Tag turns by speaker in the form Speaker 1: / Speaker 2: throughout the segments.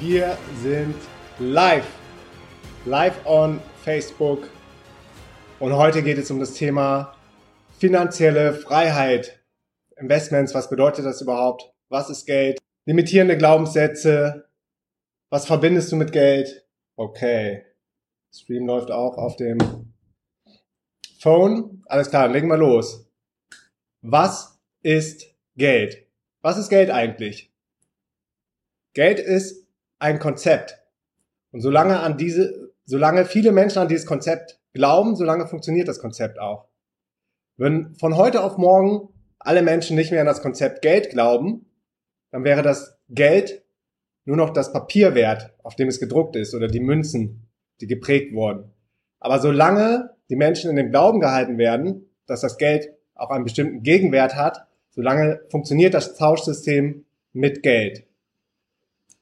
Speaker 1: Wir sind live. Live on Facebook. Und heute geht es um das Thema finanzielle Freiheit. Investments, was bedeutet das überhaupt? Was ist Geld? Limitierende Glaubenssätze. Was verbindest du mit Geld? Okay. Stream läuft auch auf dem Phone. Alles klar, legen wir los. Was ist Geld? Was ist Geld eigentlich? Geld ist ein Konzept. Und solange an diese, solange viele Menschen an dieses Konzept glauben, solange funktioniert das Konzept auch. Wenn von heute auf morgen alle Menschen nicht mehr an das Konzept Geld glauben, dann wäre das Geld nur noch das Papier wert, auf dem es gedruckt ist oder die Münzen, die geprägt wurden. Aber solange die Menschen in dem Glauben gehalten werden, dass das Geld auch einen bestimmten Gegenwert hat, solange funktioniert das Tauschsystem mit Geld.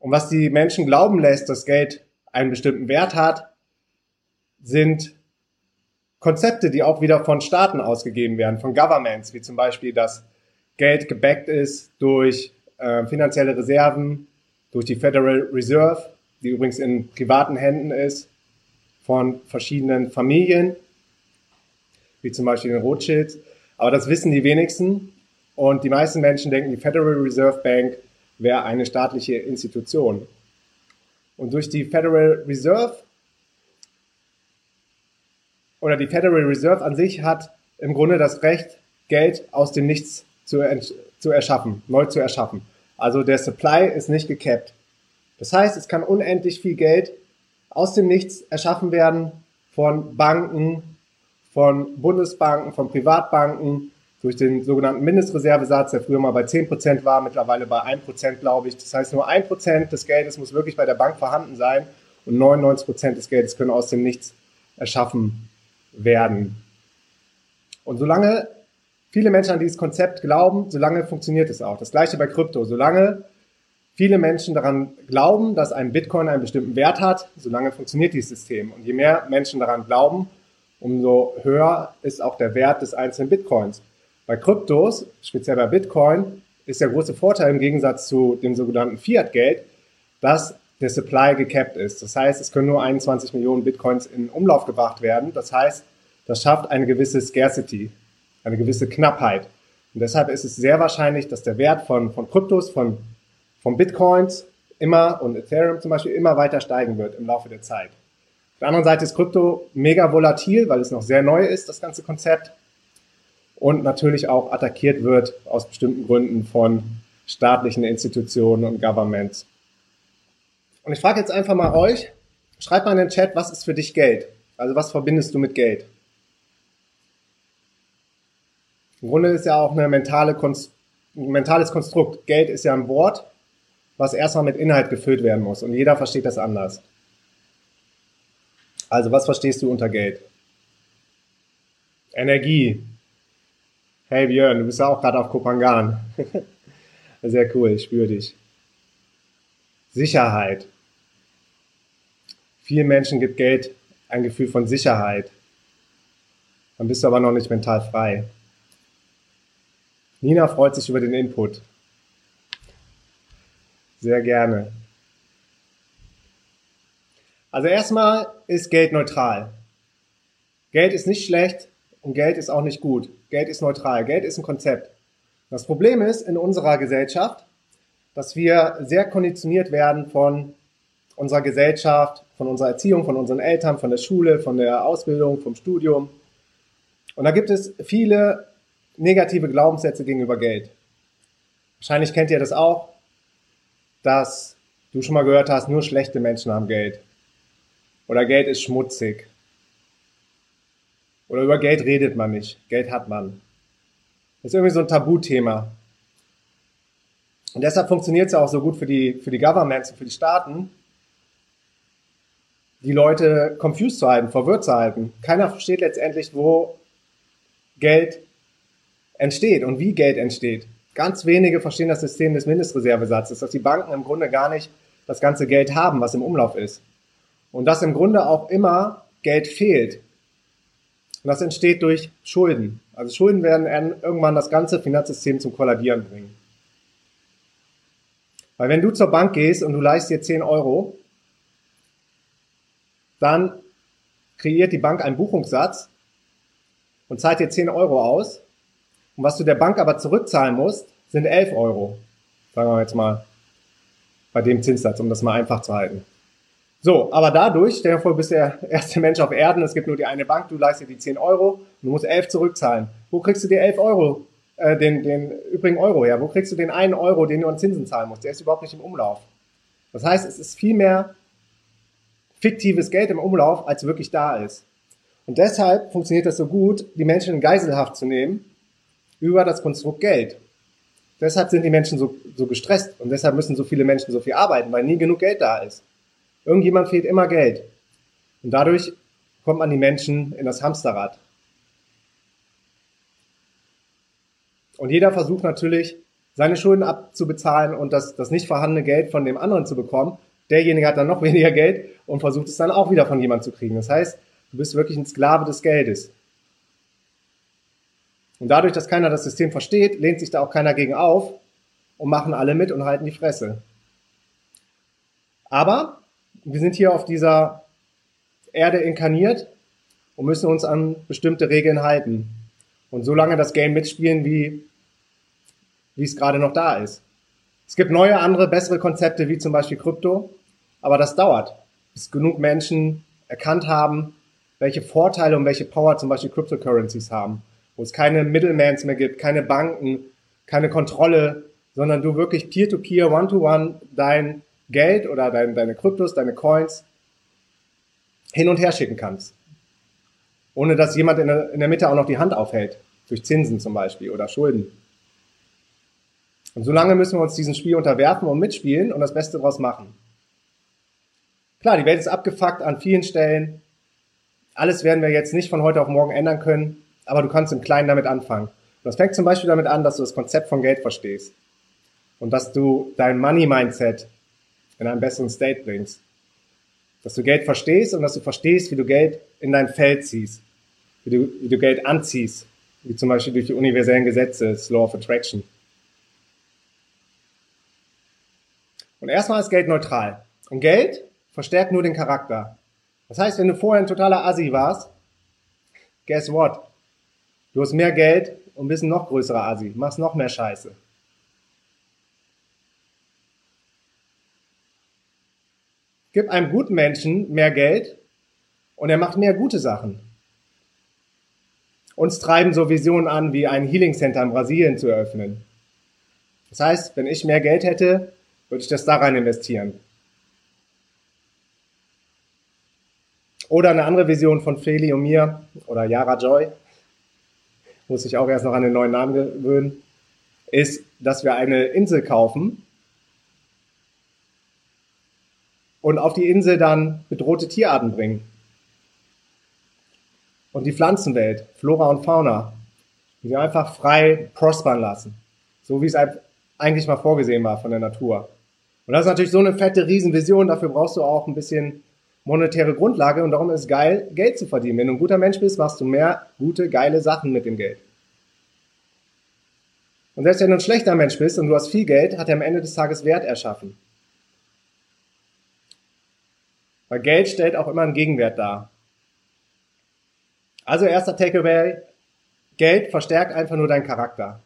Speaker 1: Und was die Menschen glauben lässt, dass Geld einen bestimmten Wert hat, sind Konzepte, die auch wieder von Staaten ausgegeben werden, von Governments, wie zum Beispiel, dass Geld gebackt ist durch äh, finanzielle Reserven, durch die Federal Reserve, die übrigens in privaten Händen ist, von verschiedenen Familien, wie zum Beispiel den Rothschilds. Aber das wissen die wenigsten. Und die meisten Menschen denken, die Federal Reserve Bank wäre eine staatliche Institution. Und durch die Federal Reserve oder die Federal Reserve an sich hat im Grunde das Recht, Geld aus dem Nichts zu, zu erschaffen, neu zu erschaffen. Also der Supply ist nicht gecapped. Das heißt, es kann unendlich viel Geld aus dem Nichts erschaffen werden von Banken, von Bundesbanken, von Privatbanken, durch den sogenannten Mindestreservesatz, der früher mal bei 10% war, mittlerweile bei 1%, glaube ich. Das heißt, nur 1% des Geldes muss wirklich bei der Bank vorhanden sein und 99% des Geldes können aus dem Nichts erschaffen werden. Und solange viele Menschen an dieses Konzept glauben, solange funktioniert es auch. Das gleiche bei Krypto. Solange viele Menschen daran glauben, dass ein Bitcoin einen bestimmten Wert hat, solange funktioniert dieses System. Und je mehr Menschen daran glauben, umso höher ist auch der Wert des einzelnen Bitcoins. Bei Kryptos, speziell bei Bitcoin, ist der große Vorteil im Gegensatz zu dem sogenannten Fiat-Geld, dass der Supply gecapped ist. Das heißt, es können nur 21 Millionen Bitcoins in Umlauf gebracht werden. Das heißt, das schafft eine gewisse Scarcity, eine gewisse Knappheit. Und deshalb ist es sehr wahrscheinlich, dass der Wert von, von Kryptos, von, von Bitcoins immer und Ethereum zum Beispiel immer weiter steigen wird im Laufe der Zeit. Auf der anderen Seite ist Krypto mega volatil, weil es noch sehr neu ist, das ganze Konzept und natürlich auch attackiert wird aus bestimmten Gründen von staatlichen Institutionen und Governments. Und ich frage jetzt einfach mal euch, schreibt mal in den Chat, was ist für dich Geld? Also was verbindest du mit Geld? Im Grunde ist ja auch eine mentale Konst ein mentales Konstrukt. Geld ist ja ein Wort, was erstmal mit Inhalt gefüllt werden muss. Und jeder versteht das anders. Also was verstehst du unter Geld? Energie, Hey Björn, du bist ja auch gerade auf Kopangan. Sehr cool, ich spüre dich. Sicherheit. Vielen Menschen gibt Geld ein Gefühl von Sicherheit. Dann bist du aber noch nicht mental frei. Nina freut sich über den Input. Sehr gerne. Also erstmal ist Geld neutral. Geld ist nicht schlecht, und Geld ist auch nicht gut. Geld ist neutral. Geld ist ein Konzept. Das Problem ist in unserer Gesellschaft, dass wir sehr konditioniert werden von unserer Gesellschaft, von unserer Erziehung, von unseren Eltern, von der Schule, von der Ausbildung, vom Studium. Und da gibt es viele negative Glaubenssätze gegenüber Geld. Wahrscheinlich kennt ihr das auch, dass du schon mal gehört hast, nur schlechte Menschen haben Geld. Oder Geld ist schmutzig. Oder über Geld redet man nicht. Geld hat man. Das ist irgendwie so ein Tabuthema. Und deshalb funktioniert es ja auch so gut für die, für die Governments und für die Staaten, die Leute confused zu halten, verwirrt zu halten. Keiner versteht letztendlich, wo Geld entsteht und wie Geld entsteht. Ganz wenige verstehen das System des Mindestreservesatzes, dass die Banken im Grunde gar nicht das ganze Geld haben, was im Umlauf ist. Und dass im Grunde auch immer Geld fehlt. Und das entsteht durch Schulden. Also Schulden werden irgendwann das ganze Finanzsystem zum Kollabieren bringen. Weil wenn du zur Bank gehst und du leist dir 10 Euro, dann kreiert die Bank einen Buchungssatz und zahlt dir 10 Euro aus. Und was du der Bank aber zurückzahlen musst, sind 11 Euro. Sagen wir jetzt mal bei dem Zinssatz, um das mal einfach zu halten. So, aber dadurch, stell dir vor, du bist der erste Mensch auf Erden, es gibt nur die eine Bank, du leistest dir die 10 Euro du musst 11 zurückzahlen. Wo kriegst du die 11 Euro, äh, den, den übrigen Euro her? Wo kriegst du den einen Euro, den du an Zinsen zahlen musst? Der ist überhaupt nicht im Umlauf. Das heißt, es ist viel mehr fiktives Geld im Umlauf, als wirklich da ist. Und deshalb funktioniert das so gut, die Menschen in Geiselhaft zu nehmen über das Konstrukt Geld. Deshalb sind die Menschen so, so gestresst und deshalb müssen so viele Menschen so viel arbeiten, weil nie genug Geld da ist. Irgendjemand fehlt immer Geld. Und dadurch kommt man die Menschen in das Hamsterrad. Und jeder versucht natürlich, seine Schulden abzubezahlen und das, das nicht vorhandene Geld von dem anderen zu bekommen. Derjenige hat dann noch weniger Geld und versucht es dann auch wieder von jemandem zu kriegen. Das heißt, du bist wirklich ein Sklave des Geldes. Und dadurch, dass keiner das System versteht, lehnt sich da auch keiner gegen auf und machen alle mit und halten die Fresse. Aber wir sind hier auf dieser Erde inkarniert und müssen uns an bestimmte Regeln halten. Und so lange das Game mitspielen, wie, wie es gerade noch da ist. Es gibt neue, andere, bessere Konzepte, wie zum Beispiel Krypto, aber das dauert, bis genug Menschen erkannt haben, welche Vorteile und welche Power zum Beispiel Cryptocurrencies haben, wo es keine Middlemans mehr gibt, keine Banken, keine Kontrolle, sondern du wirklich peer-to-peer, one-to-one dein Geld oder dein, deine Kryptos, deine Coins hin und her schicken kannst. Ohne dass jemand in der, in der Mitte auch noch die Hand aufhält. Durch Zinsen zum Beispiel oder Schulden. Und solange müssen wir uns diesem Spiel unterwerfen und mitspielen und das Beste daraus machen. Klar, die Welt ist abgefuckt an vielen Stellen. Alles werden wir jetzt nicht von heute auf morgen ändern können, aber du kannst im Kleinen damit anfangen. Und das fängt zum Beispiel damit an, dass du das Konzept von Geld verstehst. Und dass du dein Money-Mindset in einen besseren State bringst. Dass du Geld verstehst und dass du verstehst, wie du Geld in dein Feld ziehst, wie du, wie du Geld anziehst, wie zum Beispiel durch die universellen Gesetze, das Law of Attraction. Und erstmal ist Geld neutral. Und Geld verstärkt nur den Charakter. Das heißt, wenn du vorher ein totaler Assi warst, guess what? Du hast mehr Geld und bist ein noch größerer Assi, machst noch mehr Scheiße. Gib einem guten Menschen mehr Geld und er macht mehr gute Sachen. Uns treiben so Visionen an, wie ein Healing Center in Brasilien zu eröffnen. Das heißt, wenn ich mehr Geld hätte, würde ich das da rein investieren. Oder eine andere Vision von Feli und mir oder Yara Joy, muss ich auch erst noch an den neuen Namen gewöhnen, ist, dass wir eine Insel kaufen und auf die Insel dann bedrohte Tierarten bringen. Und die Pflanzenwelt, Flora und Fauna, die wir einfach frei prospern lassen. So wie es eigentlich mal vorgesehen war von der Natur. Und das ist natürlich so eine fette Riesenvision, dafür brauchst du auch ein bisschen monetäre Grundlage und darum ist es geil, Geld zu verdienen. Wenn du ein guter Mensch bist, machst du mehr gute, geile Sachen mit dem Geld. Und selbst wenn du ein schlechter Mensch bist und du hast viel Geld, hat er am Ende des Tages Wert erschaffen. Weil Geld stellt auch immer einen Gegenwert dar. Also erster Takeaway, Geld verstärkt einfach nur deinen Charakter.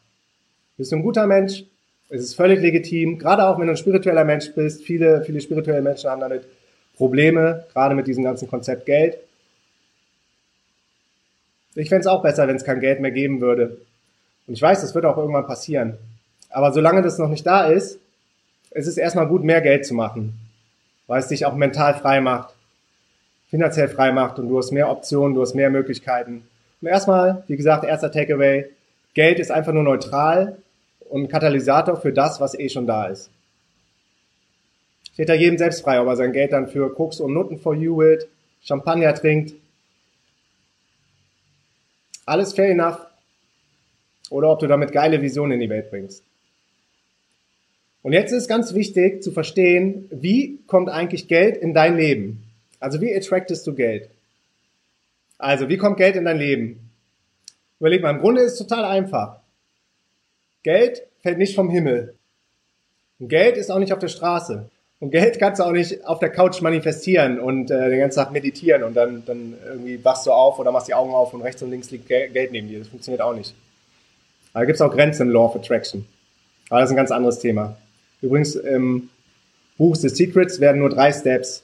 Speaker 1: Bist du ein guter Mensch, es ist völlig legitim, gerade auch wenn du ein spiritueller Mensch bist, viele, viele spirituelle Menschen haben damit Probleme, gerade mit diesem ganzen Konzept Geld. Ich fände es auch besser, wenn es kein Geld mehr geben würde. Und ich weiß, das wird auch irgendwann passieren. Aber solange das noch nicht da ist, ist es erstmal gut, mehr Geld zu machen weil es dich auch mental frei macht, finanziell frei macht und du hast mehr Optionen, du hast mehr Möglichkeiten. Und erstmal, wie gesagt, erster Takeaway, Geld ist einfach nur neutral und Katalysator für das, was eh schon da ist. Steht da jedem selbst frei, ob er sein Geld dann für Koks und Nutten for you will, Champagner trinkt. Alles fair enough. Oder ob du damit geile Visionen in die Welt bringst. Und jetzt ist ganz wichtig zu verstehen, wie kommt eigentlich Geld in dein Leben? Also wie attractest du Geld? Also wie kommt Geld in dein Leben? Überleg mal, im Grunde ist es total einfach. Geld fällt nicht vom Himmel. Und Geld ist auch nicht auf der Straße. Und Geld kannst du auch nicht auf der Couch manifestieren und äh, den ganzen Tag meditieren und dann, dann irgendwie wachst du auf oder machst die Augen auf und rechts und links liegt Geld neben dir. Das funktioniert auch nicht. Da gibt es auch Grenzen im Law of Attraction. Aber das ist ein ganz anderes Thema. Übrigens, im Buch The Secrets werden nur drei Steps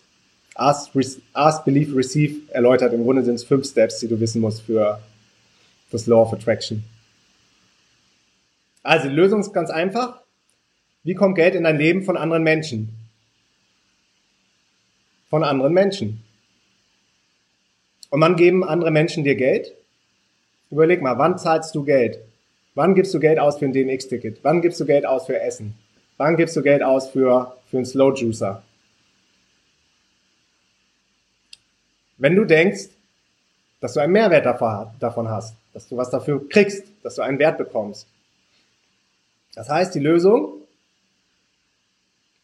Speaker 1: Ask, Ask Believe, Receive erläutert. Im Grunde sind es fünf Steps, die du wissen musst für das Law of Attraction. Also die Lösung ist ganz einfach. Wie kommt Geld in dein Leben von anderen Menschen? Von anderen Menschen. Und wann geben andere Menschen dir Geld? Überleg mal, wann zahlst du Geld? Wann gibst du Geld aus für ein DMX-Ticket? Wann gibst du Geld aus für Essen? Wann gibst du Geld aus für, für einen Slow Juicer? Wenn du denkst, dass du einen Mehrwert davon hast, dass du was dafür kriegst, dass du einen Wert bekommst. Das heißt, die Lösung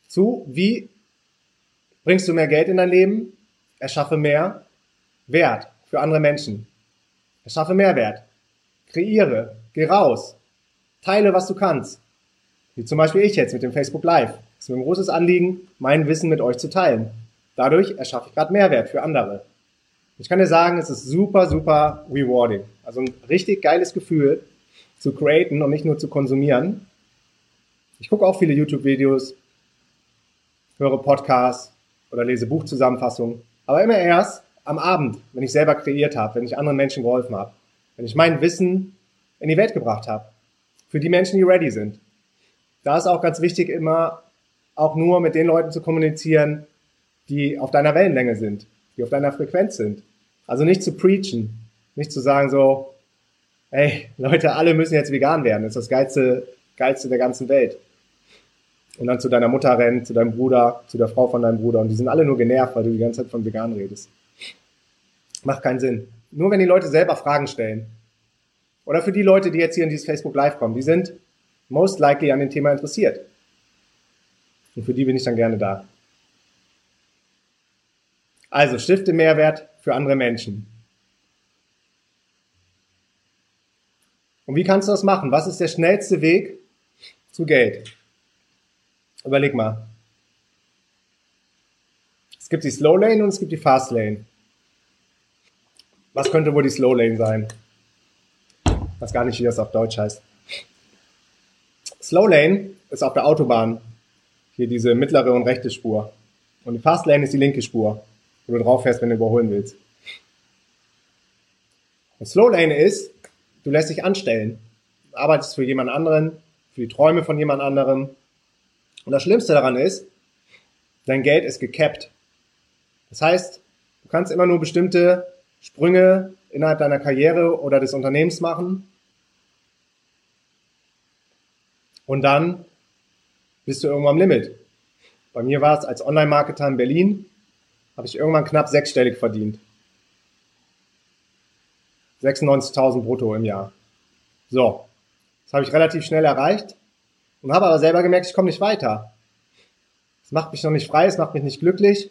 Speaker 1: zu, wie bringst du mehr Geld in dein Leben? Erschaffe mehr Wert für andere Menschen. Erschaffe Mehrwert. Kreiere. Geh raus. Teile, was du kannst. Wie zum Beispiel ich jetzt mit dem Facebook Live. Es ist mir ein großes Anliegen, mein Wissen mit euch zu teilen. Dadurch erschaffe ich gerade Mehrwert für andere. Ich kann dir sagen, es ist super, super rewarding. Also ein richtig geiles Gefühl zu createn und nicht nur zu konsumieren. Ich gucke auch viele YouTube-Videos, höre Podcasts oder lese Buchzusammenfassungen, aber immer erst am Abend, wenn ich selber kreiert habe, wenn ich anderen Menschen geholfen habe, wenn ich mein Wissen in die Welt gebracht habe, für die Menschen, die ready sind. Da ist auch ganz wichtig, immer auch nur mit den Leuten zu kommunizieren, die auf deiner Wellenlänge sind, die auf deiner Frequenz sind. Also nicht zu preachen, nicht zu sagen so, hey, Leute, alle müssen jetzt vegan werden, das ist das geilste, geilste der ganzen Welt und dann zu deiner Mutter rennt, zu deinem Bruder, zu der Frau von deinem Bruder und die sind alle nur genervt, weil du die ganze Zeit von vegan redest. Macht keinen Sinn. Nur wenn die Leute selber Fragen stellen. Oder für die Leute, die jetzt hier in dieses Facebook Live kommen, die sind most likely an dem Thema interessiert. Und für die bin ich dann gerne da. Also stifte Mehrwert für andere Menschen. Und wie kannst du das machen? Was ist der schnellste Weg zu Geld? Überleg mal. Es gibt die Slow Lane und es gibt die Fast Lane. Was könnte wohl die Slow Lane sein? Ich weiß gar nicht, wie das auf Deutsch heißt. Slow Lane ist auf der Autobahn hier diese mittlere und rechte Spur. Und die Fast Lane ist die linke Spur, wo du drauf fährst, wenn du überholen willst. Und Slow Lane ist, du lässt dich anstellen. Du arbeitest für jemand anderen, für die Träume von jemand anderem, und das Schlimmste daran ist, dein Geld ist gecapped. Das heißt, du kannst immer nur bestimmte Sprünge innerhalb deiner Karriere oder des Unternehmens machen. Und dann bist du irgendwann am Limit. Bei mir war es als Online-Marketer in Berlin, habe ich irgendwann knapp sechsstellig verdient. 96.000 brutto im Jahr. So, das habe ich relativ schnell erreicht. Und habe aber selber gemerkt, ich komme nicht weiter. Es macht mich noch nicht frei, es macht mich nicht glücklich.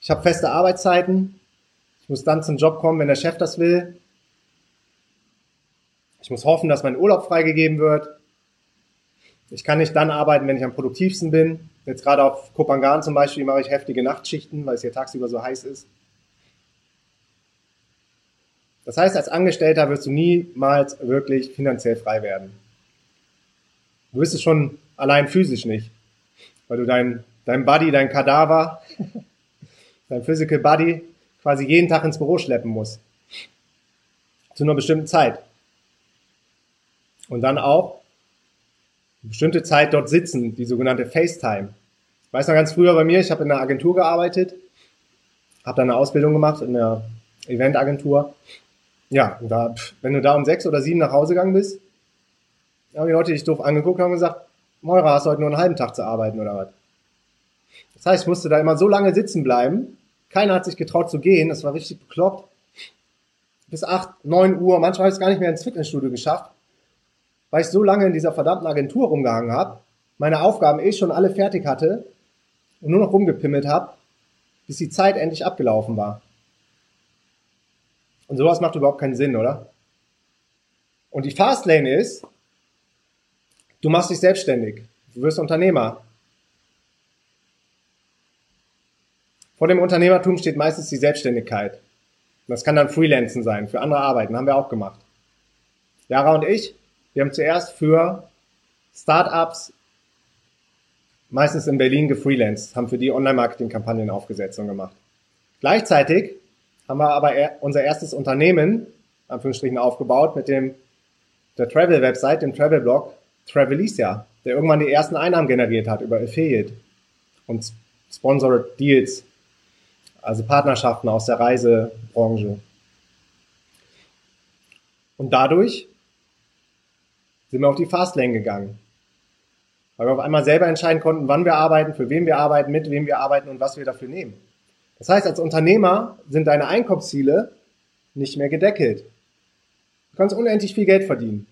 Speaker 1: Ich habe feste Arbeitszeiten. Ich muss dann zum Job kommen, wenn der Chef das will. Ich muss hoffen, dass mein Urlaub freigegeben wird. Ich kann nicht dann arbeiten, wenn ich am produktivsten bin. Jetzt gerade auf Kopangan zum Beispiel mache ich heftige Nachtschichten, weil es hier tagsüber so heiß ist. Das heißt, als Angestellter wirst du niemals wirklich finanziell frei werden. Du wirst es schon allein physisch nicht, weil du dein, dein Buddy, dein Kadaver, dein Physical Buddy quasi jeden Tag ins Büro schleppen musst. Zu einer bestimmten Zeit. Und dann auch bestimmte Zeit dort sitzen, die sogenannte FaceTime. Ich weiß noch ganz früher bei mir, ich habe in einer Agentur gearbeitet, habe da eine Ausbildung gemacht in der Eventagentur. Ja, und da, wenn du da um sechs oder sieben nach Hause gegangen bist, haben die Leute dich doof angeguckt und haben gesagt, Moira, hast du heute nur einen halben Tag zu arbeiten oder was? Das heißt, ich musste da immer so lange sitzen bleiben. Keiner hat sich getraut zu gehen. Das war richtig bekloppt. Bis acht, neun Uhr. Manchmal habe ich es gar nicht mehr ins Fitnessstudio geschafft, weil ich so lange in dieser verdammten Agentur rumgehangen habe, meine Aufgaben eh schon alle fertig hatte und nur noch rumgepimmelt habe, bis die Zeit endlich abgelaufen war. Und sowas macht überhaupt keinen Sinn, oder? Und die Fastlane ist, du machst dich selbstständig. Du wirst Unternehmer. Vor dem Unternehmertum steht meistens die Selbstständigkeit. Das kann dann Freelancen sein, für andere Arbeiten, haben wir auch gemacht. Jara und ich, wir haben zuerst für Startups, meistens in Berlin, gefreelanced, haben für die Online-Marketing-Kampagnen aufgesetzt und gemacht. Gleichzeitig haben wir aber unser erstes Unternehmen, Anführungsstrichen, aufgebaut mit dem, der Travel-Website, dem Travel-Blog Travelicia, der irgendwann die ersten Einnahmen generiert hat über Affiliate und Sponsored Deals also Partnerschaften aus der Reisebranche. Und dadurch sind wir auf die Fastlane gegangen. Weil wir auf einmal selber entscheiden konnten, wann wir arbeiten, für wen wir arbeiten, mit wem wir arbeiten und was wir dafür nehmen. Das heißt, als Unternehmer sind deine Einkommensziele nicht mehr gedeckelt. Du kannst unendlich viel Geld verdienen.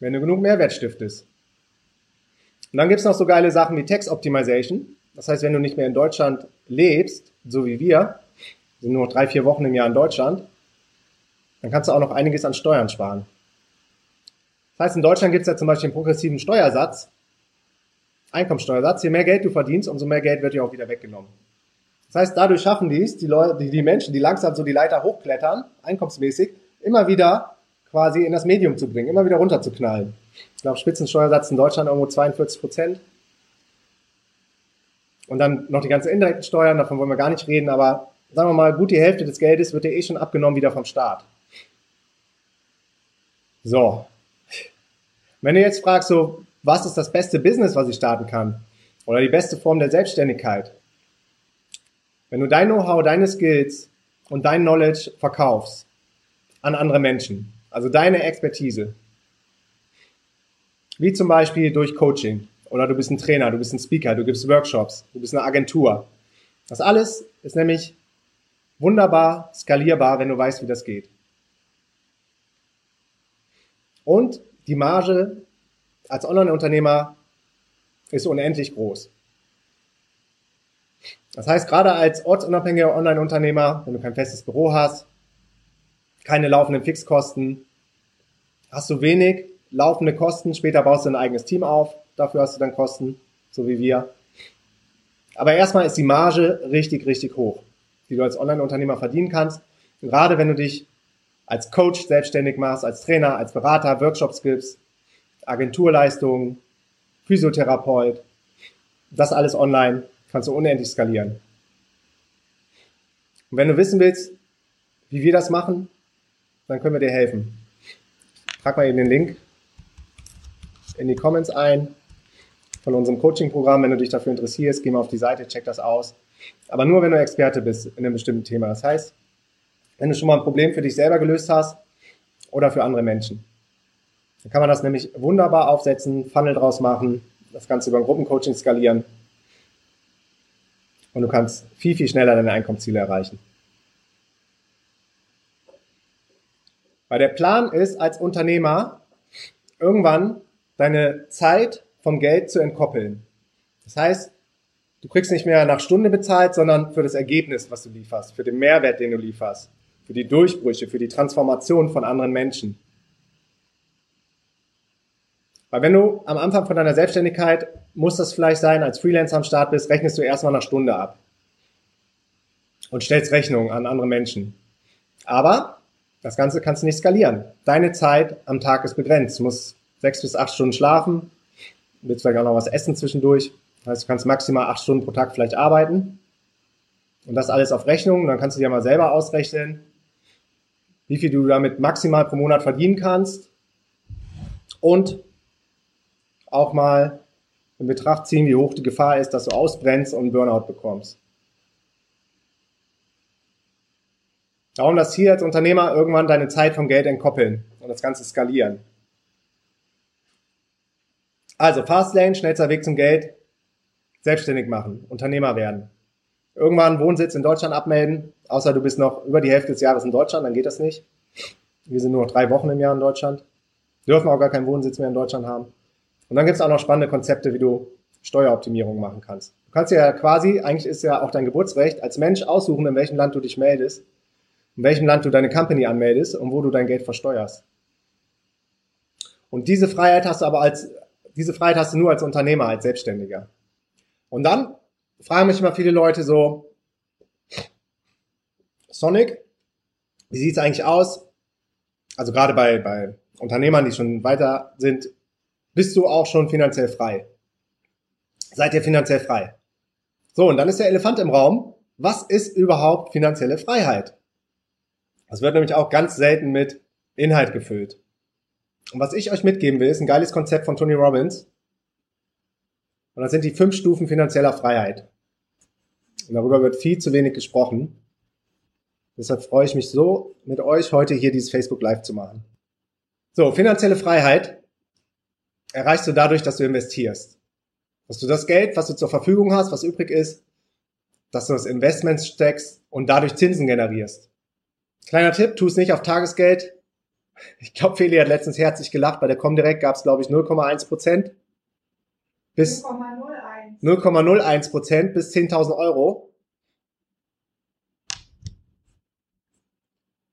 Speaker 1: Wenn du genug Mehrwert stiftest. Und dann gibt's noch so geile Sachen wie Tax Optimization. Das heißt, wenn du nicht mehr in Deutschland lebst, so wie wir, sind nur drei, vier Wochen im Jahr in Deutschland, dann kannst du auch noch einiges an Steuern sparen. Das heißt, in Deutschland gibt es ja zum Beispiel einen progressiven Steuersatz, Einkommensteuersatz. Je mehr Geld du verdienst, umso mehr Geld wird dir auch wieder weggenommen. Das heißt, dadurch schaffen die es, die, Leute, die, Menschen, die langsam so die Leiter hochklettern, einkommensmäßig, immer wieder quasi in das Medium zu bringen, immer wieder runterzuknallen. Ich glaube, Spitzensteuersatz in Deutschland irgendwo 42 Prozent. Und dann noch die ganzen indirekten Steuern, davon wollen wir gar nicht reden, aber sagen wir mal, gut die Hälfte des Geldes wird ja eh schon abgenommen wieder vom Staat. So. Wenn du jetzt fragst, so, was ist das beste Business, was ich starten kann? Oder die beste Form der Selbstständigkeit? Wenn du dein Know-how, deine Skills und dein Knowledge verkaufst an andere Menschen, also deine Expertise, wie zum Beispiel durch Coaching, oder du bist ein Trainer, du bist ein Speaker, du gibst Workshops, du bist eine Agentur. Das alles ist nämlich wunderbar skalierbar, wenn du weißt, wie das geht. Und die Marge als Online-Unternehmer ist unendlich groß. Das heißt, gerade als ortsunabhängiger Online-Unternehmer, wenn du kein festes Büro hast, keine laufenden Fixkosten, hast du wenig laufende Kosten, später baust du ein eigenes Team auf, dafür hast du dann Kosten, so wie wir. Aber erstmal ist die Marge richtig, richtig hoch, die du als Online-Unternehmer verdienen kannst. Gerade wenn du dich als Coach selbstständig machst, als Trainer, als Berater, Workshops gibst, Agenturleistungen, Physiotherapeut, das alles online, kannst du unendlich skalieren. Und wenn du wissen willst, wie wir das machen, dann können wir dir helfen. Trag mal eben den Link in die Comments ein von unserem Coaching-Programm. Wenn du dich dafür interessierst, geh mal auf die Seite, check das aus. Aber nur, wenn du Experte bist in einem bestimmten Thema. Das heißt, wenn du schon mal ein Problem für dich selber gelöst hast oder für andere Menschen. Dann kann man das nämlich wunderbar aufsetzen, Funnel draus machen, das Ganze über ein Gruppencoaching skalieren. Und du kannst viel, viel schneller deine Einkommensziele erreichen. Weil der Plan ist, als Unternehmer irgendwann deine Zeit vom Geld zu entkoppeln. Das heißt, du kriegst nicht mehr nach Stunde bezahlt, sondern für das Ergebnis, was du lieferst, für den Mehrwert, den du lieferst, für die Durchbrüche, für die Transformation von anderen Menschen. Weil wenn du am Anfang von deiner Selbstständigkeit, muss das vielleicht sein, als Freelancer am Start bist, rechnest du erstmal nach Stunde ab und stellst Rechnungen an andere Menschen. Aber das Ganze kannst du nicht skalieren. Deine Zeit am Tag ist begrenzt. Du musst sechs bis acht Stunden schlafen, willst vielleicht auch noch was essen zwischendurch. Das heißt, du kannst maximal acht Stunden pro Tag vielleicht arbeiten. Und das alles auf Rechnung. Dann kannst du dir mal selber ausrechnen, wie viel du damit maximal pro Monat verdienen kannst. Und auch mal in Betracht ziehen, wie hoch die Gefahr ist, dass du ausbrennst und Burnout bekommst. Darum das Ziel als Unternehmer, irgendwann deine Zeit vom Geld entkoppeln und das Ganze skalieren. Also Fastlane, schnellster Weg zum Geld, selbstständig machen, Unternehmer werden. Irgendwann Wohnsitz in Deutschland abmelden, außer du bist noch über die Hälfte des Jahres in Deutschland, dann geht das nicht. Wir sind nur noch drei Wochen im Jahr in Deutschland, dürfen auch gar keinen Wohnsitz mehr in Deutschland haben. Und dann gibt es auch noch spannende Konzepte, wie du Steueroptimierung machen kannst. Du kannst ja quasi, eigentlich ist ja auch dein Geburtsrecht, als Mensch aussuchen, in welchem Land du dich meldest, in welchem Land du deine Company anmeldest und wo du dein Geld versteuerst. Und diese Freiheit hast du aber als, diese Freiheit hast du nur als Unternehmer, als Selbstständiger. Und dann fragen mich immer viele Leute so, Sonic, wie sieht's eigentlich aus? Also gerade bei, bei Unternehmern, die schon weiter sind, bist du auch schon finanziell frei? Seid ihr finanziell frei? So, und dann ist der Elefant im Raum. Was ist überhaupt finanzielle Freiheit? Das wird nämlich auch ganz selten mit Inhalt gefüllt. Und was ich euch mitgeben will, ist ein geiles Konzept von Tony Robbins. Und das sind die fünf Stufen finanzieller Freiheit. Und darüber wird viel zu wenig gesprochen. Deshalb freue ich mich so, mit euch heute hier dieses Facebook Live zu machen. So, finanzielle Freiheit erreichst du dadurch, dass du investierst. Dass du das Geld, was du zur Verfügung hast, was übrig ist, dass du das Investment steckst und dadurch Zinsen generierst. Kleiner Tipp, tu es nicht auf Tagesgeld. Ich glaube, Feli hat letztens herzlich gelacht. Bei der Comdirect gab es, glaube ich, 0,1 Prozent bis 0,01 Prozent bis 10.000 Euro.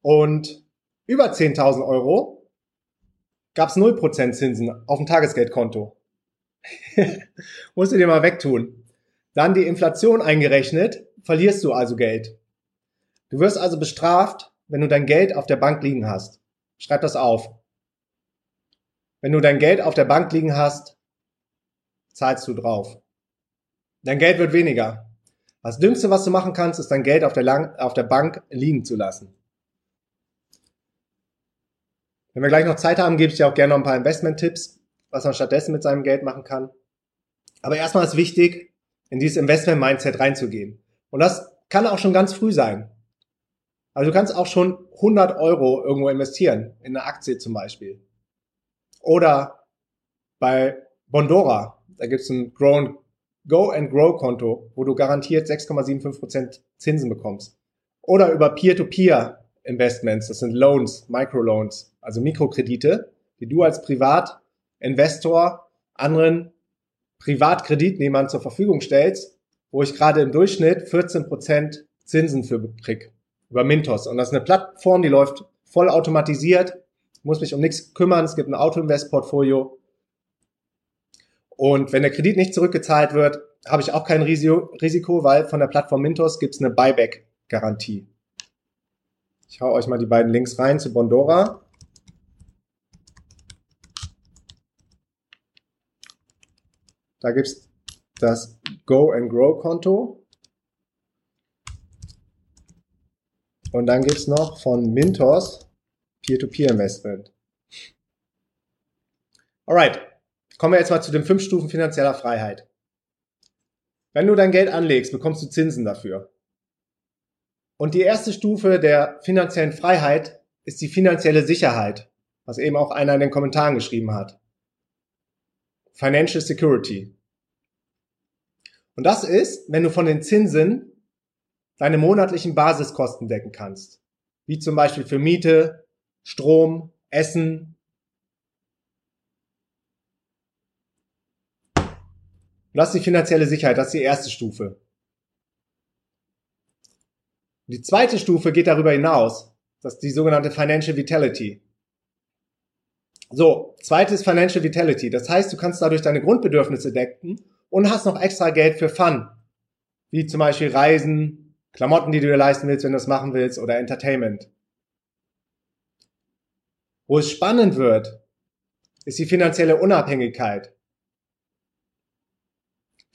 Speaker 1: Und über 10.000 Euro gab es 0% Zinsen auf dem Tagesgeldkonto. Musst du dir mal wegtun. Dann die Inflation eingerechnet, verlierst du also Geld. Du wirst also bestraft, wenn du dein Geld auf der Bank liegen hast. Schreib das auf. Wenn du dein Geld auf der Bank liegen hast, zahlst du drauf. Dein Geld wird weniger. Das Dümmste, was du machen kannst, ist dein Geld auf der, Lang auf der Bank liegen zu lassen. Wenn wir gleich noch Zeit haben, gebe ich dir auch gerne noch ein paar Investment-Tipps, was man stattdessen mit seinem Geld machen kann. Aber erstmal ist wichtig, in dieses Investment-Mindset reinzugehen. Und das kann auch schon ganz früh sein. Also du kannst auch schon 100 Euro irgendwo investieren, in eine Aktie zum Beispiel. Oder bei Bondora, da gibt's ein Grow Go and Grow Konto, wo du garantiert 6,75% Zinsen bekommst. Oder über Peer-to-Peer Investments, das sind Loans, Microloans, also Mikrokredite, die du als Privatinvestor anderen Privatkreditnehmern zur Verfügung stellst, wo ich gerade im Durchschnitt 14% Zinsen für krieg über Mintos. Und das ist eine Plattform, die läuft voll automatisiert, muss mich um nichts kümmern. Es gibt ein Auto-Invest-Portfolio und wenn der Kredit nicht zurückgezahlt wird, habe ich auch kein Risiko, weil von der Plattform Mintos gibt es eine Buyback-Garantie. Ich hau euch mal die beiden Links rein zu Bondora. Da gibt's das Go and Grow Konto. Und dann gibt's noch von Mintos Peer-to-Peer Investment. Alright, Kommen wir jetzt mal zu den fünf Stufen finanzieller Freiheit. Wenn du dein Geld anlegst, bekommst du Zinsen dafür. Und die erste Stufe der finanziellen Freiheit ist die finanzielle Sicherheit, was eben auch einer in den Kommentaren geschrieben hat. Financial Security. Und das ist, wenn du von den Zinsen deine monatlichen Basiskosten decken kannst. Wie zum Beispiel für Miete, Strom, Essen, Und das ist die finanzielle Sicherheit, das ist die erste Stufe. Die zweite Stufe geht darüber hinaus. Das ist die sogenannte Financial Vitality. So, zweites Financial Vitality. Das heißt, du kannst dadurch deine Grundbedürfnisse decken und hast noch extra Geld für Fun. Wie zum Beispiel Reisen, Klamotten, die du dir leisten willst, wenn du das machen willst, oder Entertainment. Wo es spannend wird, ist die finanzielle Unabhängigkeit.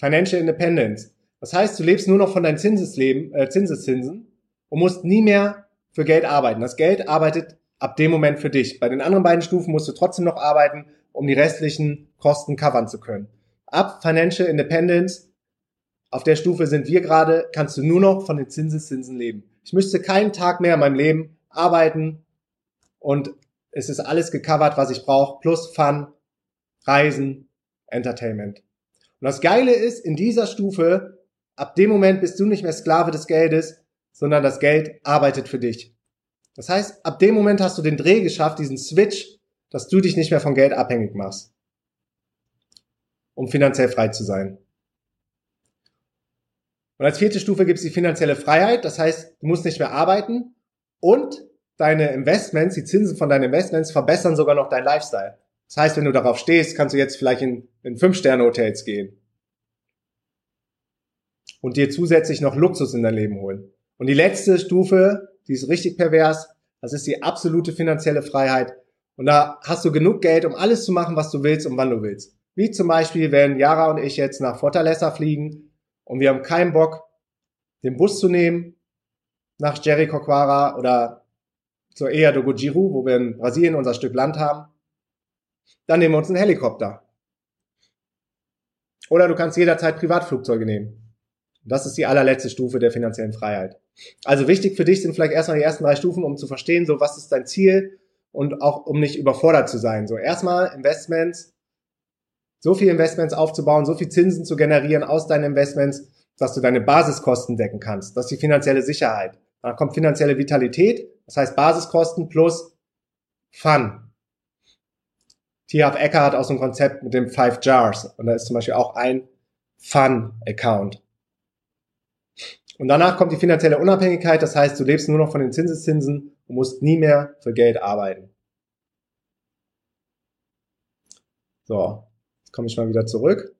Speaker 1: Financial Independence. Das heißt, du lebst nur noch von deinen Zinsesleben, äh, Zinseszinsen und musst nie mehr für Geld arbeiten. Das Geld arbeitet ab dem Moment für dich. Bei den anderen beiden Stufen musst du trotzdem noch arbeiten, um die restlichen Kosten covern zu können. Ab Financial Independence, auf der Stufe sind wir gerade, kannst du nur noch von den Zinseszinsen leben. Ich müsste keinen Tag mehr in meinem Leben arbeiten und es ist alles gecovert, was ich brauche, plus Fun, Reisen, Entertainment. Und das Geile ist, in dieser Stufe, ab dem Moment bist du nicht mehr Sklave des Geldes, sondern das Geld arbeitet für dich. Das heißt, ab dem Moment hast du den Dreh geschafft, diesen Switch, dass du dich nicht mehr von Geld abhängig machst, um finanziell frei zu sein. Und als vierte Stufe gibt es die finanzielle Freiheit. Das heißt, du musst nicht mehr arbeiten und deine Investments, die Zinsen von deinen Investments verbessern sogar noch deinen Lifestyle. Das heißt, wenn du darauf stehst, kannst du jetzt vielleicht in, in Fünf-Sterne-Hotels gehen und dir zusätzlich noch Luxus in dein Leben holen. Und die letzte Stufe, die ist richtig pervers, das ist die absolute finanzielle Freiheit. Und da hast du genug Geld, um alles zu machen, was du willst und wann du willst. Wie zum Beispiel, wenn Yara und ich jetzt nach Fortaleza fliegen und wir haben keinen Bock, den Bus zu nehmen nach Jericoacoara oder zur Ea do Gujiru, wo wir in Brasilien unser Stück Land haben, dann nehmen wir uns einen Helikopter. Oder du kannst jederzeit Privatflugzeuge nehmen. Das ist die allerletzte Stufe der finanziellen Freiheit. Also wichtig für dich sind vielleicht erstmal die ersten drei Stufen, um zu verstehen, so was ist dein Ziel und auch um nicht überfordert zu sein. So erstmal Investments, so viel Investments aufzubauen, so viel Zinsen zu generieren aus deinen Investments, dass du deine Basiskosten decken kannst. Das ist die finanzielle Sicherheit. Dann kommt finanzielle Vitalität, das heißt Basiskosten plus Fun. T.H. Ecker hat auch so ein Konzept mit dem Five Jars und da ist zum Beispiel auch ein Fun-Account. Und danach kommt die finanzielle Unabhängigkeit, das heißt, du lebst nur noch von den Zinseszinsen und musst nie mehr für Geld arbeiten. So, jetzt komme ich mal wieder zurück.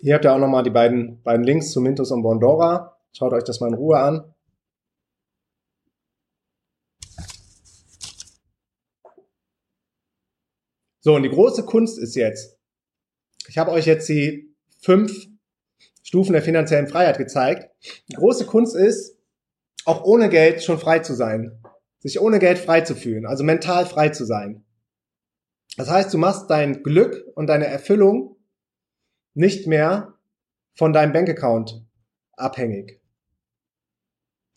Speaker 1: Hier habt ihr auch nochmal die beiden, beiden Links zu Mintos und Bondora. Schaut euch das mal in Ruhe an. So, und die große Kunst ist jetzt, ich habe euch jetzt die fünf Stufen der finanziellen Freiheit gezeigt. Die große Kunst ist, auch ohne Geld schon frei zu sein. Sich ohne Geld frei zu fühlen, also mental frei zu sein. Das heißt, du machst dein Glück und deine Erfüllung nicht mehr von deinem Bankaccount abhängig.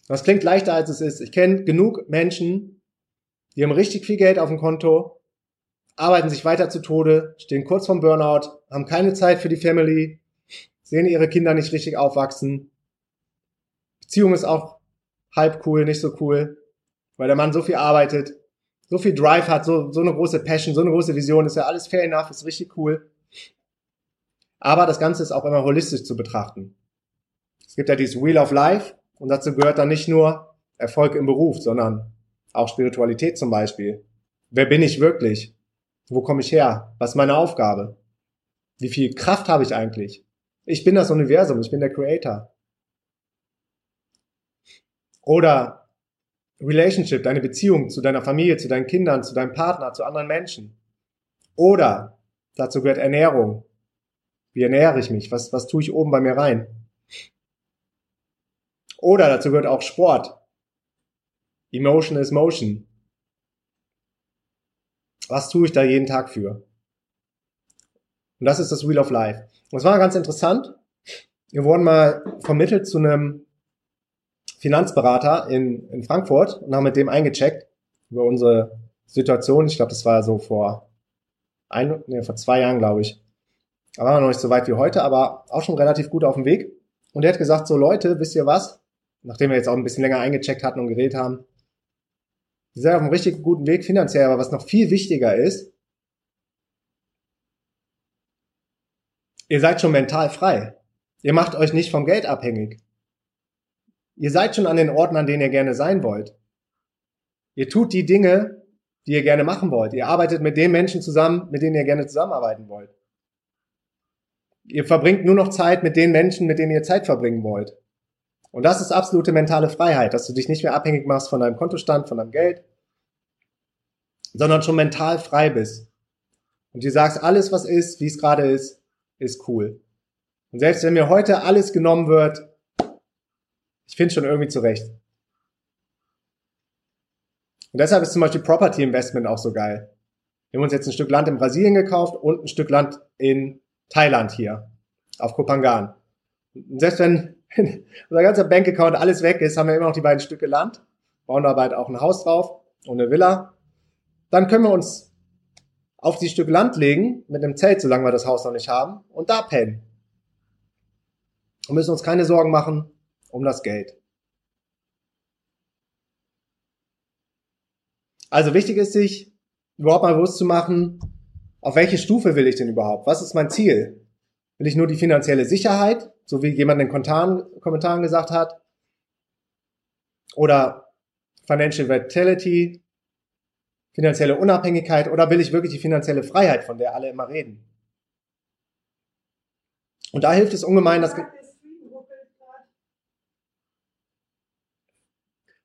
Speaker 1: Das klingt leichter als es ist. Ich kenne genug Menschen, die haben richtig viel Geld auf dem Konto, arbeiten sich weiter zu Tode, stehen kurz vorm Burnout, haben keine Zeit für die Family, sehen ihre Kinder nicht richtig aufwachsen. Beziehung ist auch halb cool, nicht so cool, weil der Mann so viel arbeitet, so viel Drive hat, so, so eine große Passion, so eine große Vision, ist ja alles fair enough, ist richtig cool. Aber das Ganze ist auch immer holistisch zu betrachten. Es gibt ja dieses Wheel of Life und dazu gehört dann nicht nur Erfolg im Beruf, sondern auch Spiritualität zum Beispiel. Wer bin ich wirklich? Wo komme ich her? Was ist meine Aufgabe? Wie viel Kraft habe ich eigentlich? Ich bin das Universum, ich bin der Creator. Oder Relationship, deine Beziehung zu deiner Familie, zu deinen Kindern, zu deinem Partner, zu anderen Menschen. Oder dazu gehört Ernährung. Wie ernähre ich mich? Was, was tue ich oben bei mir rein? Oder dazu gehört auch Sport. Emotion is motion. Was tue ich da jeden Tag für? Und das ist das Wheel of Life. Und es war ganz interessant. Wir wurden mal vermittelt zu einem Finanzberater in, in Frankfurt und haben mit dem eingecheckt über unsere Situation. Ich glaube, das war so vor ein, nee, vor zwei Jahren, glaube ich. Da waren wir noch nicht so weit wie heute, aber auch schon relativ gut auf dem Weg. Und er hat gesagt, so Leute, wisst ihr was? Nachdem wir jetzt auch ein bisschen länger eingecheckt hatten und geredet haben. Ihr seid auf einem richtig guten Weg finanziell, aber was noch viel wichtiger ist, ihr seid schon mental frei. Ihr macht euch nicht vom Geld abhängig. Ihr seid schon an den Orten, an denen ihr gerne sein wollt. Ihr tut die Dinge, die ihr gerne machen wollt. Ihr arbeitet mit den Menschen zusammen, mit denen ihr gerne zusammenarbeiten wollt. Ihr verbringt nur noch Zeit mit den Menschen, mit denen ihr Zeit verbringen wollt. Und das ist absolute mentale Freiheit, dass du dich nicht mehr abhängig machst von deinem Kontostand, von deinem Geld, sondern schon mental frei bist. Und dir sagst, alles was ist, wie es gerade ist, ist cool. Und selbst wenn mir heute alles genommen wird, ich finde schon irgendwie zurecht. Und deshalb ist zum Beispiel Property Investment auch so geil. Wir haben uns jetzt ein Stück Land in Brasilien gekauft und ein Stück Land in Thailand hier, auf Kopangan. Und selbst wenn unser ganzer Bankaccount alles weg ist, haben wir immer noch die beiden Stücke Land, bauen dabei auch ein Haus drauf und eine Villa. dann können wir uns auf die Stück Land legen mit einem Zelt, solange wir das Haus noch nicht haben, und da pennen. Und müssen uns keine Sorgen machen um das Geld. Also wichtig ist sich überhaupt mal bewusst zu machen, auf welche Stufe will ich denn überhaupt? Was ist mein Ziel? Will ich nur die finanzielle Sicherheit, so wie jemand in den Kommentaren gesagt hat? Oder Financial Vitality, finanzielle Unabhängigkeit oder will ich wirklich die finanzielle Freiheit, von der alle immer reden? Und da hilft es ungemein, dass...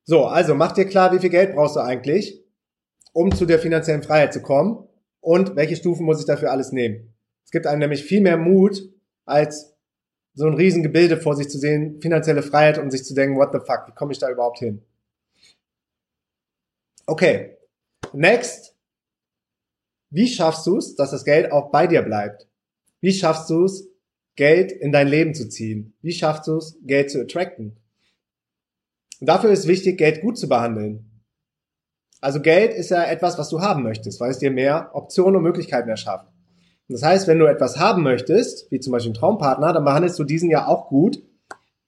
Speaker 1: So, also mach dir klar, wie viel Geld brauchst du eigentlich, um zu der finanziellen Freiheit zu kommen und welche Stufen muss ich dafür alles nehmen. Es gibt einem nämlich viel mehr Mut, als so ein Riesengebilde vor sich zu sehen, finanzielle Freiheit und sich zu denken, what the fuck, wie komme ich da überhaupt hin? Okay, next. Wie schaffst du es, dass das Geld auch bei dir bleibt? Wie schaffst du es, Geld in dein Leben zu ziehen? Wie schaffst du es, Geld zu attracten? Und dafür ist wichtig, Geld gut zu behandeln. Also Geld ist ja etwas, was du haben möchtest, weil es dir mehr Optionen und Möglichkeiten erschafft. Das heißt, wenn du etwas haben möchtest, wie zum Beispiel einen Traumpartner, dann behandelst du diesen ja auch gut,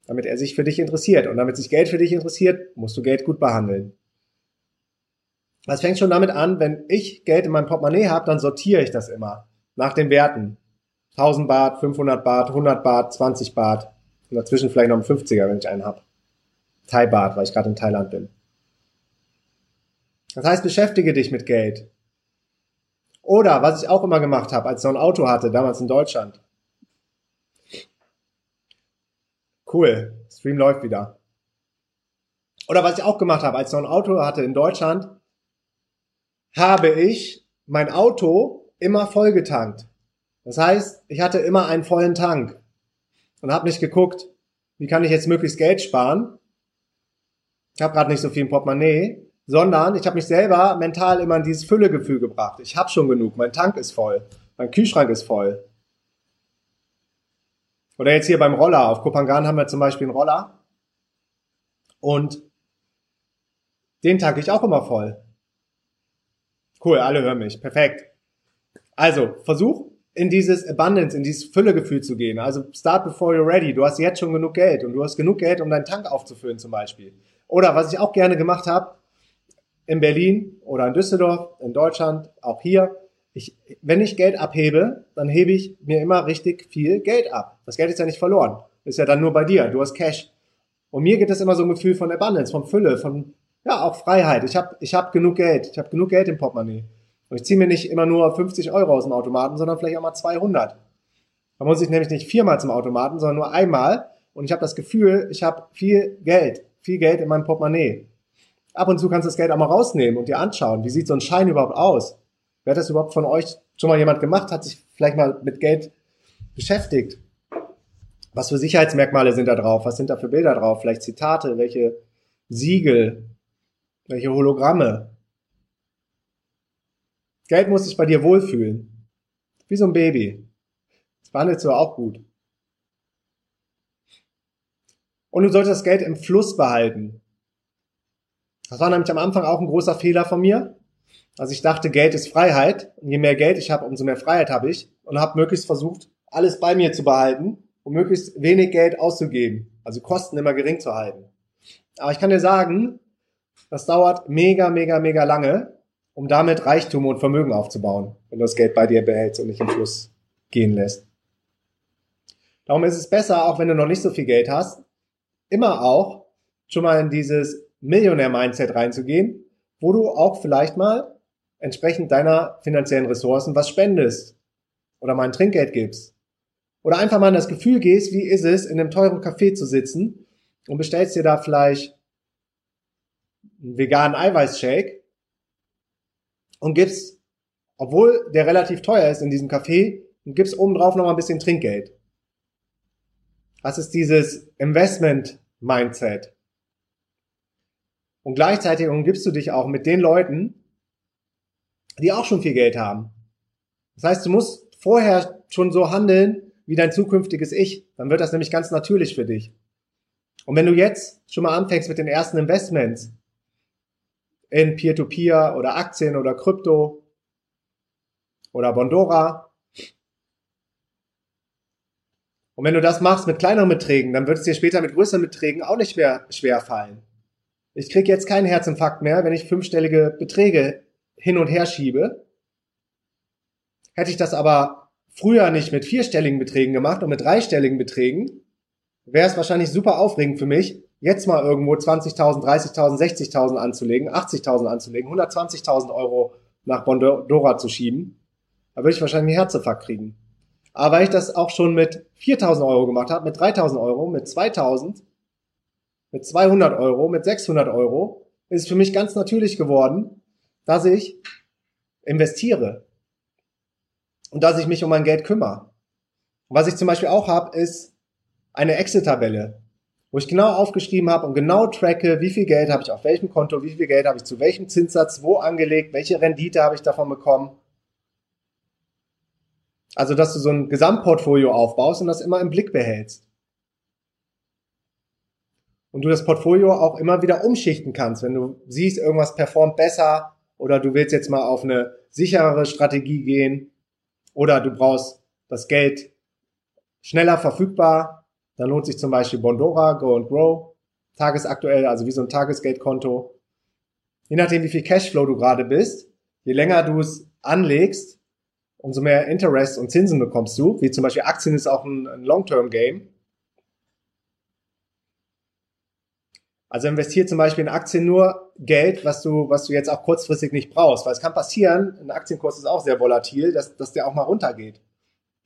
Speaker 1: damit er sich für dich interessiert. Und damit sich Geld für dich interessiert, musst du Geld gut behandeln. Das fängt schon damit an, wenn ich Geld in meinem Portemonnaie habe, dann sortiere ich das immer nach den Werten. 1000 Baht, 500 Baht, 100 Baht, 20 Baht und dazwischen vielleicht noch ein 50er, wenn ich einen habe. Thai Baht, weil ich gerade in Thailand bin. Das heißt, beschäftige dich mit Geld. Oder was ich auch immer gemacht habe, als ich noch ein Auto hatte, damals in Deutschland. Cool, Stream läuft wieder. Oder was ich auch gemacht habe, als ich noch ein Auto hatte in Deutschland, habe ich mein Auto immer vollgetankt. Das heißt, ich hatte immer einen vollen Tank und habe nicht geguckt, wie kann ich jetzt möglichst Geld sparen. Ich habe gerade nicht so viel im Portemonnaie, sondern ich habe mich selber mental immer in dieses Füllegefühl gebracht. Ich habe schon genug, mein Tank ist voll, mein Kühlschrank ist voll. Oder jetzt hier beim Roller. Auf Kopangan haben wir zum Beispiel einen Roller und den tanke ich auch immer voll. Cool, alle hören mich. Perfekt. Also, versuch in dieses Abundance, in dieses Füllegefühl zu gehen. Also start before you're ready. Du hast jetzt schon genug Geld und du hast genug Geld, um deinen Tank aufzufüllen zum Beispiel. Oder was ich auch gerne gemacht habe, in Berlin oder in Düsseldorf, in Deutschland, auch hier, ich, wenn ich Geld abhebe, dann hebe ich mir immer richtig viel Geld ab. Das Geld ist ja nicht verloren. Ist ja dann nur bei dir. Du hast Cash. Und mir geht es immer so ein Gefühl von Abundance, von Fülle, von ja, auch Freiheit. Ich habe ich hab genug Geld. Ich habe genug Geld im Portemonnaie. Und ich ziehe mir nicht immer nur 50 Euro aus dem Automaten, sondern vielleicht auch mal 200. Da muss ich nämlich nicht viermal zum Automaten, sondern nur einmal. Und ich habe das Gefühl, ich habe viel Geld, viel Geld in meinem Portemonnaie. Ab und zu kannst du das Geld auch mal rausnehmen und dir anschauen, wie sieht so ein Schein überhaupt aus? Wer hat das überhaupt von euch schon mal jemand gemacht, hat sich vielleicht mal mit Geld beschäftigt? Was für Sicherheitsmerkmale sind da drauf? Was sind da für Bilder drauf? Vielleicht Zitate, welche Siegel, welche Hologramme. Geld muss sich bei dir wohlfühlen. Wie so ein Baby. Das behandelst du auch gut. Und du solltest das Geld im Fluss behalten. Das war nämlich am Anfang auch ein großer Fehler von mir. Also ich dachte, Geld ist Freiheit. Und je mehr Geld ich habe, umso mehr Freiheit habe ich. Und habe möglichst versucht, alles bei mir zu behalten und möglichst wenig Geld auszugeben. Also Kosten immer gering zu halten. Aber ich kann dir sagen, das dauert mega, mega, mega lange, um damit Reichtum und Vermögen aufzubauen, wenn du das Geld bei dir behältst und nicht im Fluss gehen lässt. Darum ist es besser, auch wenn du noch nicht so viel Geld hast, immer auch schon mal in dieses Millionär-Mindset reinzugehen, wo du auch vielleicht mal entsprechend deiner finanziellen Ressourcen was spendest oder mal ein Trinkgeld gibst. Oder einfach mal in das Gefühl gehst, wie ist es, in einem teuren Café zu sitzen und bestellst dir da vielleicht einen veganen Eiweißshake und gibst, obwohl der relativ teuer ist in diesem Café, und gibst obendrauf noch mal ein bisschen Trinkgeld. Das ist dieses Investment-Mindset. Und gleichzeitig umgibst du dich auch mit den Leuten, die auch schon viel Geld haben. Das heißt, du musst vorher schon so handeln wie dein zukünftiges Ich. Dann wird das nämlich ganz natürlich für dich. Und wenn du jetzt schon mal anfängst mit den ersten Investments, in Peer-to-Peer -Peer oder Aktien oder Krypto oder Bondora. Und wenn du das machst mit kleineren Beträgen, dann wird es dir später mit größeren Beträgen auch nicht mehr schwer fallen. Ich krieg jetzt keinen Herzinfarkt mehr, wenn ich fünfstellige Beträge hin und her schiebe. Hätte ich das aber früher nicht mit vierstelligen Beträgen gemacht und mit dreistelligen Beträgen, wäre es wahrscheinlich super aufregend für mich, jetzt mal irgendwo 20.000, 30.000, 60.000 anzulegen, 80.000 anzulegen, 120.000 Euro nach Bondora zu schieben. Da würde ich wahrscheinlich einen Herzinfarkt kriegen. Aber weil ich das auch schon mit 4.000 Euro gemacht habe, mit 3.000 Euro, mit 2.000, mit 200 Euro, mit 600 Euro, ist für mich ganz natürlich geworden, dass ich investiere und dass ich mich um mein Geld kümmere. Was ich zum Beispiel auch habe, ist eine Excel-Tabelle, wo ich genau aufgeschrieben habe und genau tracke, wie viel Geld habe ich auf welchem Konto, wie viel Geld habe ich zu welchem Zinssatz wo angelegt, welche Rendite habe ich davon bekommen. Also, dass du so ein Gesamtportfolio aufbaust und das immer im Blick behältst. Und du das Portfolio auch immer wieder umschichten kannst, wenn du siehst, irgendwas performt besser oder du willst jetzt mal auf eine sicherere Strategie gehen oder du brauchst das Geld schneller verfügbar, dann lohnt sich zum Beispiel Bondora, Go and Grow, tagesaktuell, also wie so ein Tagesgeldkonto. Je nachdem, wie viel Cashflow du gerade bist, je länger du es anlegst, umso mehr Interest und Zinsen bekommst du, wie zum Beispiel Aktien ist auch ein, ein Long-Term-Game. Also investier zum Beispiel in Aktien nur Geld, was du, was du jetzt auch kurzfristig nicht brauchst. Weil es kann passieren, ein Aktienkurs ist auch sehr volatil, dass, dass der auch mal runtergeht.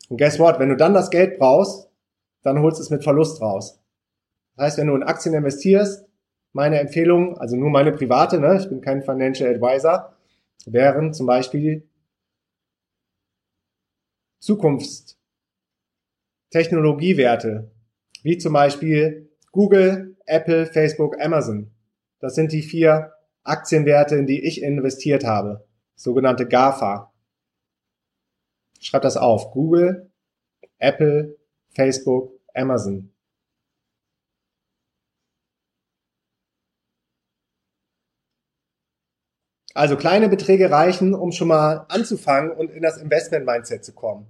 Speaker 1: Und guess what? Wenn du dann das Geld brauchst, dann holst du es mit Verlust raus. Das heißt, wenn du in Aktien investierst, meine Empfehlung, also nur meine private, ne, ich bin kein Financial Advisor, wären zum Beispiel Zukunftstechnologiewerte, wie zum Beispiel Google, Apple, Facebook, Amazon. Das sind die vier Aktienwerte, in die ich investiert habe. Sogenannte GAFA. Schreib das auf. Google, Apple, Facebook, Amazon. Also kleine Beträge reichen, um schon mal anzufangen und in das Investment-Mindset zu kommen.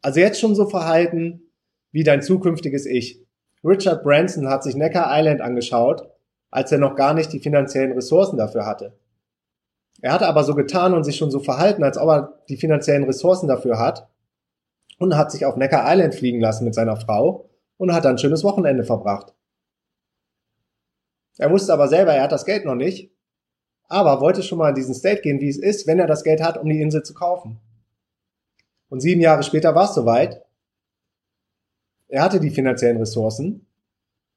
Speaker 1: Also jetzt schon so verhalten wie dein zukünftiges Ich. Richard Branson hat sich Necker Island angeschaut, als er noch gar nicht die finanziellen Ressourcen dafür hatte. Er hatte aber so getan und sich schon so verhalten, als ob er die finanziellen Ressourcen dafür hat und hat sich auf Necker Island fliegen lassen mit seiner Frau und hat ein schönes Wochenende verbracht. Er wusste aber selber, er hat das Geld noch nicht, aber wollte schon mal in diesen State gehen, wie es ist, wenn er das Geld hat, um die Insel zu kaufen. Und sieben Jahre später war es soweit er hatte die finanziellen Ressourcen.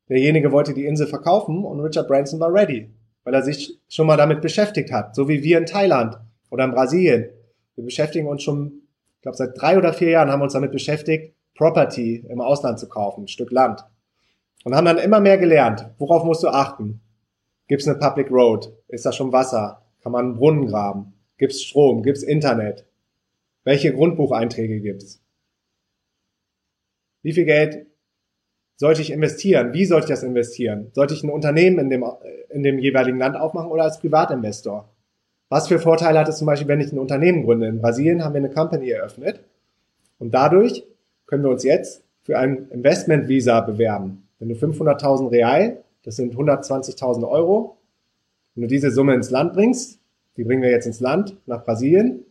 Speaker 1: Derjenige wollte die Insel verkaufen und Richard Branson war ready, weil er sich schon mal damit beschäftigt hat, so wie wir in Thailand oder in Brasilien. Wir beschäftigen uns schon, ich glaube, seit drei oder vier Jahren haben wir uns damit beschäftigt, Property im Ausland zu kaufen, ein Stück Land. Und haben dann immer mehr gelernt, worauf musst du achten? Gibt es eine Public Road? Ist da schon Wasser? Kann man einen Brunnen graben? Gibt es Strom? Gibt es Internet? Welche Grundbucheinträge gibt es? Wie viel Geld sollte ich investieren? Wie sollte ich das investieren? Sollte ich ein Unternehmen in dem, in dem jeweiligen Land aufmachen oder als Privatinvestor? Was für Vorteile hat es zum Beispiel, wenn ich ein Unternehmen gründe? In Brasilien haben wir eine Company eröffnet und dadurch können wir uns jetzt für ein Investment-Visa bewerben. Wenn du 500.000 Real, das sind 120.000 Euro, wenn du diese Summe ins Land bringst, die bringen wir jetzt ins Land, nach Brasilien,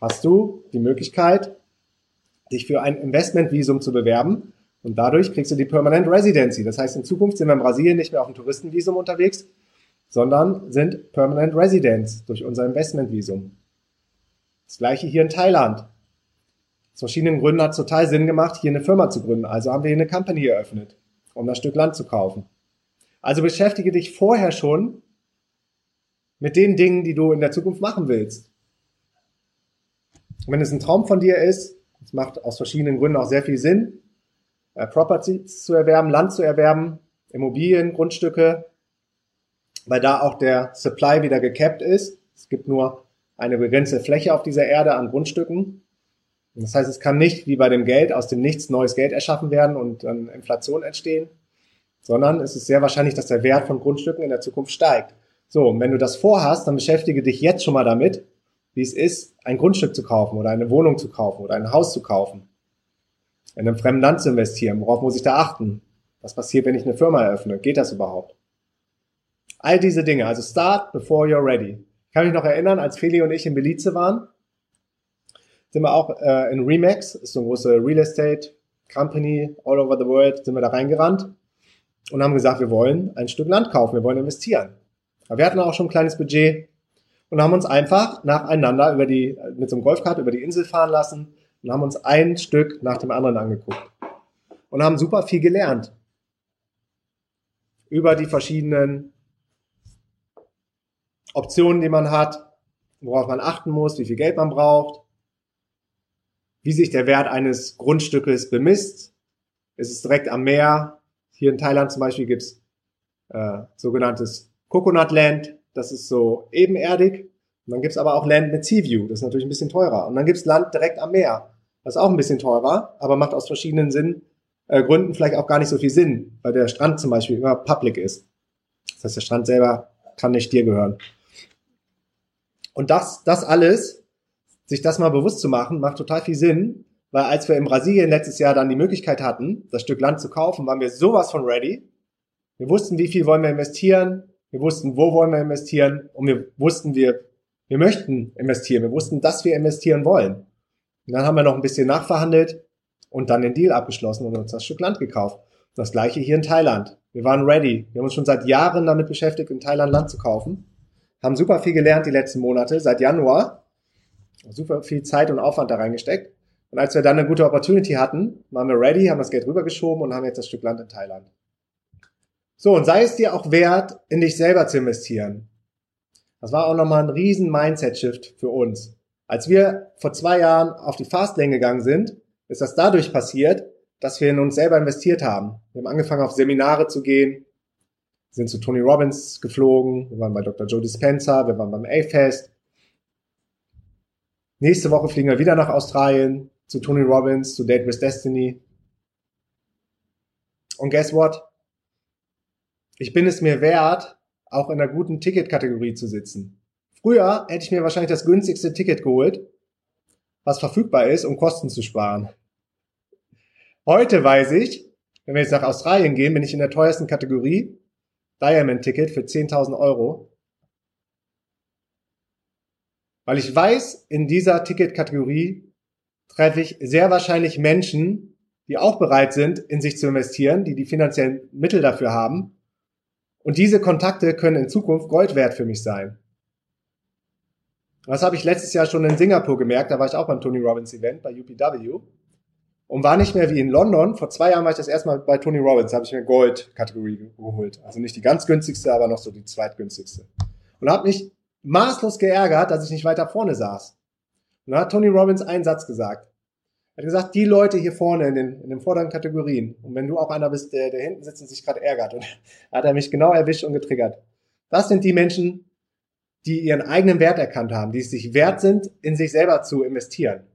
Speaker 1: hast du die Möglichkeit, dich für ein Investmentvisum zu bewerben. Und dadurch kriegst du die Permanent Residency. Das heißt, in Zukunft sind wir in Brasilien nicht mehr auf dem Touristenvisum unterwegs, sondern sind Permanent Residents durch unser Investmentvisum. Das gleiche hier in Thailand. Aus verschiedenen Gründen hat es total Sinn gemacht, hier eine Firma zu gründen. Also haben wir hier eine Company eröffnet, um das Stück Land zu kaufen. Also beschäftige dich vorher schon mit den Dingen, die du in der Zukunft machen willst. Und wenn es ein Traum von dir ist, es macht aus verschiedenen Gründen auch sehr viel Sinn, äh, Properties zu erwerben, Land zu erwerben, Immobilien, Grundstücke, weil da auch der Supply wieder gecapped ist. Es gibt nur eine begrenzte Fläche auf dieser Erde an Grundstücken. Das heißt, es kann nicht wie bei dem Geld aus dem Nichts neues Geld erschaffen werden und dann Inflation entstehen, sondern es ist sehr wahrscheinlich, dass der Wert von Grundstücken in der Zukunft steigt. So, und wenn du das vorhast, dann beschäftige dich jetzt schon mal damit, wie es ist, ein Grundstück zu kaufen oder eine Wohnung zu kaufen oder ein Haus zu kaufen. In einem fremden Land zu investieren. Worauf muss ich da achten? Was passiert, wenn ich eine Firma eröffne? Geht das überhaupt? All diese Dinge. Also start before you're ready. Ich kann mich noch erinnern, als Feli und ich in Belize waren, sind wir auch äh, in Remax, ist so eine große Real Estate Company all over the world, sind wir da reingerannt und haben gesagt, wir wollen ein Stück Land kaufen, wir wollen investieren. Aber wir hatten auch schon ein kleines Budget und haben uns einfach nacheinander über die, mit so einem Golfkart über die Insel fahren lassen und haben uns ein Stück nach dem anderen angeguckt und haben super viel gelernt über die verschiedenen Optionen, die man hat, worauf man achten muss, wie viel Geld man braucht, wie sich der Wert eines Grundstückes bemisst. Es ist direkt am Meer. Hier in Thailand zum Beispiel gibt's äh, sogenanntes Coconut Land. Das ist so ebenerdig. Und dann gibt's aber auch Land mit Sea View. Das ist natürlich ein bisschen teurer. Und dann gibt's Land direkt am Meer. Das ist auch ein bisschen teurer, aber macht aus verschiedenen Sinn, äh, Gründen vielleicht auch gar nicht so viel Sinn, weil der Strand zum Beispiel immer public ist. Das heißt, der Strand selber kann nicht dir gehören. Und das, das alles sich das mal bewusst zu machen, macht total viel Sinn, weil als wir in Brasilien letztes Jahr dann die Möglichkeit hatten, das Stück Land zu kaufen, waren wir sowas von ready. Wir wussten, wie viel wollen wir investieren, wir wussten, wo wollen wir investieren und wir wussten, wir, wir möchten investieren, wir wussten, dass wir investieren wollen. Und dann haben wir noch ein bisschen nachverhandelt und dann den Deal abgeschlossen und uns das Stück Land gekauft. Das gleiche hier in Thailand. Wir waren ready. Wir haben uns schon seit Jahren damit beschäftigt, in Thailand Land zu kaufen. Haben super viel gelernt die letzten Monate. Seit Januar super viel Zeit und Aufwand da reingesteckt. Und als wir dann eine gute Opportunity hatten, waren wir ready, haben das Geld rübergeschoben und haben jetzt das Stück Land in Thailand. So, und sei es dir auch wert, in dich selber zu investieren. Das war auch nochmal ein riesen Mindset-Shift für uns. Als wir vor zwei Jahren auf die Fastlane gegangen sind, ist das dadurch passiert, dass wir in uns selber investiert haben. Wir haben angefangen, auf Seminare zu gehen, sind zu Tony Robbins geflogen, wir waren bei Dr. Joe Dispenza, wir waren beim A-Fest, Nächste Woche fliegen wir wieder nach Australien zu Tony Robbins, zu Date with Destiny. Und guess what? Ich bin es mir wert, auch in einer guten Ticketkategorie zu sitzen. Früher hätte ich mir wahrscheinlich das günstigste Ticket geholt, was verfügbar ist, um Kosten zu sparen. Heute weiß ich, wenn wir jetzt nach Australien gehen, bin ich in der teuersten Kategorie, Diamond Ticket für 10.000 Euro. Weil ich weiß, in dieser Ticketkategorie treffe ich sehr wahrscheinlich Menschen, die auch bereit sind, in sich zu investieren, die die finanziellen Mittel dafür haben. Und diese Kontakte können in Zukunft Gold wert für mich sein. Das habe ich letztes Jahr schon in Singapur gemerkt. Da war ich auch beim Tony Robbins Event bei UPW und war nicht mehr wie in London. Vor zwei Jahren war ich das erste Mal bei Tony Robbins. Da habe ich mir Gold-Kategorie geholt. Also nicht die ganz günstigste, aber noch so die zweitgünstigste. Und habe mich maßlos geärgert, dass ich nicht weiter vorne saß. Und dann hat Tony Robbins einen Satz gesagt. Er hat gesagt, die Leute hier vorne in den, in den vorderen Kategorien, und wenn du auch einer bist, der, der hinten sitzt und sich gerade ärgert, und hat er mich genau erwischt und getriggert. Das sind die Menschen, die ihren eigenen Wert erkannt haben, die es sich wert sind, in sich selber zu investieren.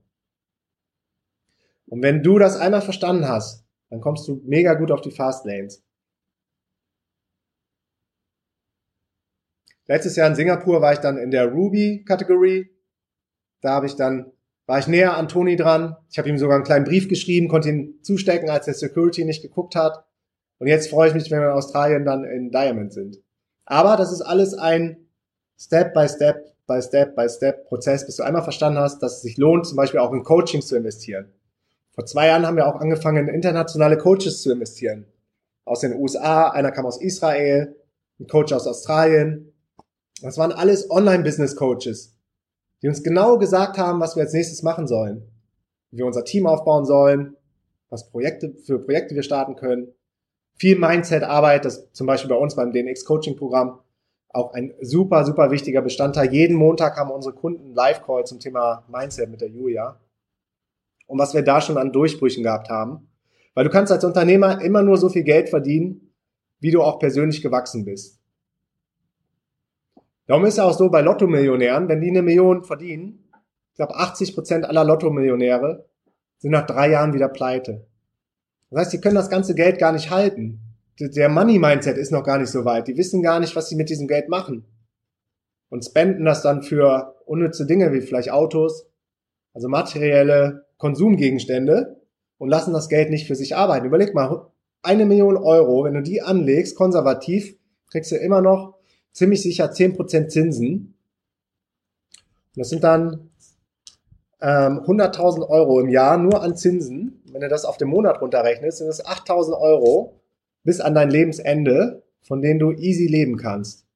Speaker 1: Und wenn du das einmal verstanden hast, dann kommst du mega gut auf die Fast Lanes. Letztes Jahr in Singapur war ich dann in der Ruby-Kategorie. Da habe ich dann, war ich näher an Toni dran. Ich habe ihm sogar einen kleinen Brief geschrieben, konnte ihn zustecken, als der Security nicht geguckt hat. Und jetzt freue ich mich, wenn wir in Australien dann in Diamond sind. Aber das ist alles ein Step by Step by Step by Step Prozess, bis du einmal verstanden hast, dass es sich lohnt, zum Beispiel auch in Coachings zu investieren. Vor zwei Jahren haben wir auch angefangen, in internationale Coaches zu investieren. Aus den USA, einer kam aus Israel, ein Coach aus Australien, das waren alles Online-Business-Coaches, die uns genau gesagt haben, was wir als nächstes machen sollen, wie wir unser Team aufbauen sollen, was Projekte für Projekte wir starten können. Viel Mindset-Arbeit, das zum Beispiel bei uns beim DNX-Coaching-Programm auch ein super, super wichtiger Bestandteil. Jeden Montag haben unsere Kunden Live-Call zum Thema Mindset mit der Julia. Und was wir da schon an Durchbrüchen gehabt haben. Weil du kannst als Unternehmer immer nur so viel Geld verdienen, wie du auch persönlich gewachsen bist. Darum ist ja auch so bei Lotto-Millionären, wenn die eine Million verdienen, ich glaube 80 Prozent aller Lotto-Millionäre sind nach drei Jahren wieder pleite. Das heißt, die können das ganze Geld gar nicht halten. Der Money-Mindset ist noch gar nicht so weit. Die wissen gar nicht, was sie mit diesem Geld machen. und spenden das dann für unnütze Dinge wie vielleicht Autos, also materielle Konsumgegenstände und lassen das Geld nicht für sich arbeiten. Überleg mal, eine Million Euro, wenn du die anlegst, konservativ, kriegst du immer noch ziemlich sicher 10% Zinsen. Und das sind dann ähm, 100.000 Euro im Jahr nur an Zinsen. Wenn du das auf den Monat runterrechnest, sind das 8.000 Euro bis an dein Lebensende, von denen du easy leben kannst.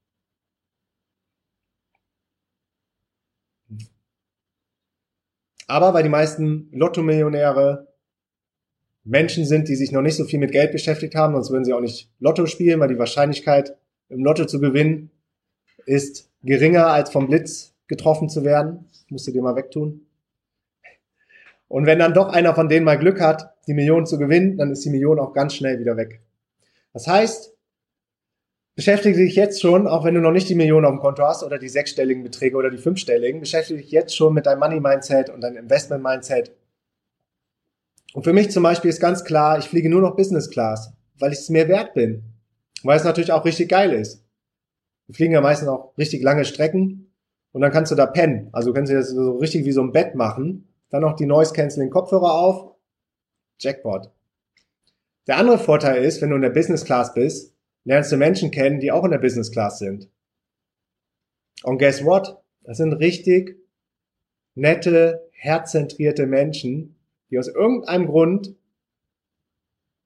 Speaker 1: Aber weil die meisten Lotto-Millionäre Menschen sind, die sich noch nicht so viel mit Geld beschäftigt haben, sonst würden sie auch nicht Lotto spielen, weil die Wahrscheinlichkeit, im Lotto zu gewinnen, ist geringer als vom Blitz getroffen zu werden. musst du dir mal wegtun. Und wenn dann doch einer von denen mal Glück hat, die Million zu gewinnen, dann ist die Million auch ganz schnell wieder weg. Das heißt, beschäftige dich jetzt schon, auch wenn du noch nicht die Million auf dem Konto hast oder die sechsstelligen Beträge oder die fünfstelligen, beschäftige dich jetzt schon mit deinem Money Mindset und deinem Investment Mindset und für mich zum Beispiel ist ganz klar, ich fliege nur noch Business Class, weil ich es mir wert bin. Weil es natürlich auch richtig geil ist. Wir fliegen ja meistens auch richtig lange Strecken und dann kannst du da pennen. Also du kannst dir das so richtig wie so ein Bett machen. Dann noch die Noise Canceling Kopfhörer auf. Jackpot. Der andere Vorteil ist, wenn du in der Business Class bist, lernst du Menschen kennen, die auch in der Business Class sind. Und guess what? Das sind richtig nette, herzzentrierte Menschen, die aus irgendeinem Grund